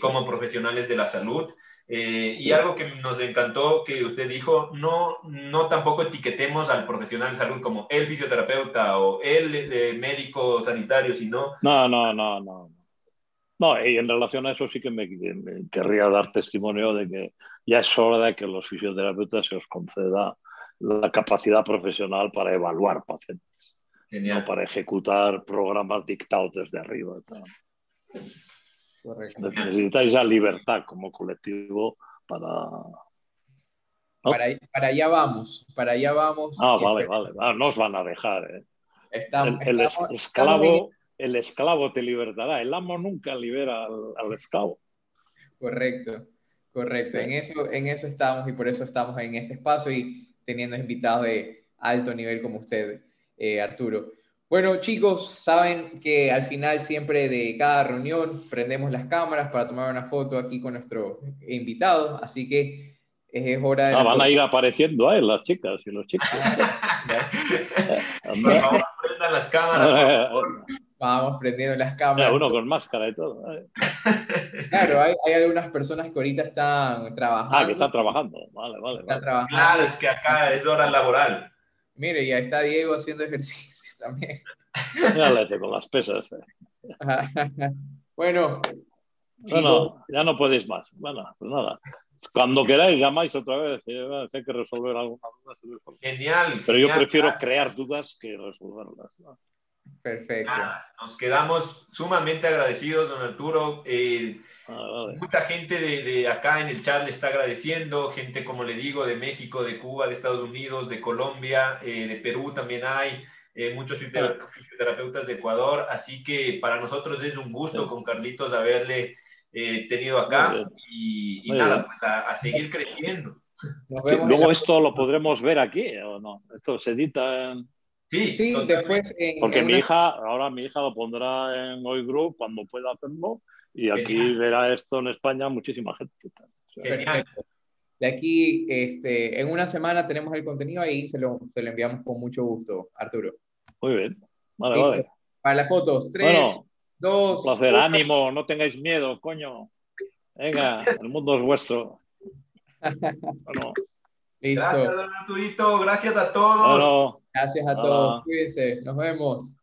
S2: como profesionales de la salud Eh, y algo que nos encantó que usted dijo, no, no tampoco etiquetemos al profesional de salud como el fisioterapeuta o el de médico sanitario, sino...
S3: No, no, no, no. No, y en relación a eso sí que me, querría dar testimonio de que ya es hora de que los fisioterapeutas se os conceda la capacidad profesional para evaluar pacientes, no para ejecutar programas dictados desde arriba. Correcto. Necesitáis la libertad como colectivo para...
S1: Para, allá vamos, para allá vamos.
S3: Ah, vale, vale, ah, no os van a dejar. ¿eh? el, esclavo, el esclavo te libertará, el amo nunca libera al, esclavo.
S1: Correcto, correcto. En eso, en eso estamos y por eso estamos en este espacio y teniendo invitados de alto nivel como usted, eh, Arturo. Bueno, chicos, saben que al final siempre de cada reunión prendemos las cámaras para tomar una foto aquí con nuestro invitado, así que es hora de...
S3: Ah, van a ir apareciendo ahí las chicas y los chicos.
S2: Por favor, prendan las cámaras.
S1: Vamos prendiendo las cámaras.
S3: uno con máscara y todo.
S1: Claro, hay, hay, algunas personas que ahorita están trabajando.
S3: Ah, que están trabajando. Vale, vale.
S2: Están Trabajando. Claro, es que acá es hora laboral.
S1: Mire, ya está Diego haciendo ejercicio también.
S3: Ya con las pesas.
S1: Eh. bueno.
S3: Bueno, ya no podéis más. Bueno, pues nada. Cuando queráis, llamáis otra vez. Eh, hay que resolver alguna duda.
S2: Genial.
S3: Pero yo prefiero crear dudas que resolverlas.
S1: Perfecto.
S2: nos quedamos sumamente agradecidos, don Arturo. Eh, ah, mucha gente de, de, acá en el chat le está agradeciendo, gente, como le digo, de México, de Cuba, de Estados Unidos, de Colombia, de Perú también hay. Eh, muchos fisioterapeutas de Ecuador, así que para nosotros es un gusto con Carlitos haberle eh, tenido acá y, nada, pues a, seguir creciendo.
S3: Luego esto lo podremos ver aquí, ¿o no? Esto se edita en...
S1: Sí, sí después...
S3: Porque mi hija, ahora mi hija lo pondrá en Hoy Group cuando pueda hacerlo y aquí verá esto en España muchísima gente.
S1: Perfecto. De aquí, este, en una semana tenemos el contenido ahí, se lo, se lo enviamos con mucho gusto, Arturo.
S3: Muy bien. Vale, vale.
S1: Para las fotos, tres, dos.
S3: Placer, ánimo, no tengáis miedo, coño. Venga, el mundo es vuestro.
S2: Bueno. Listo. Gracias, don Arturito. Gracias a todos.
S1: Gracias a todos. Cuídense. Nos vemos.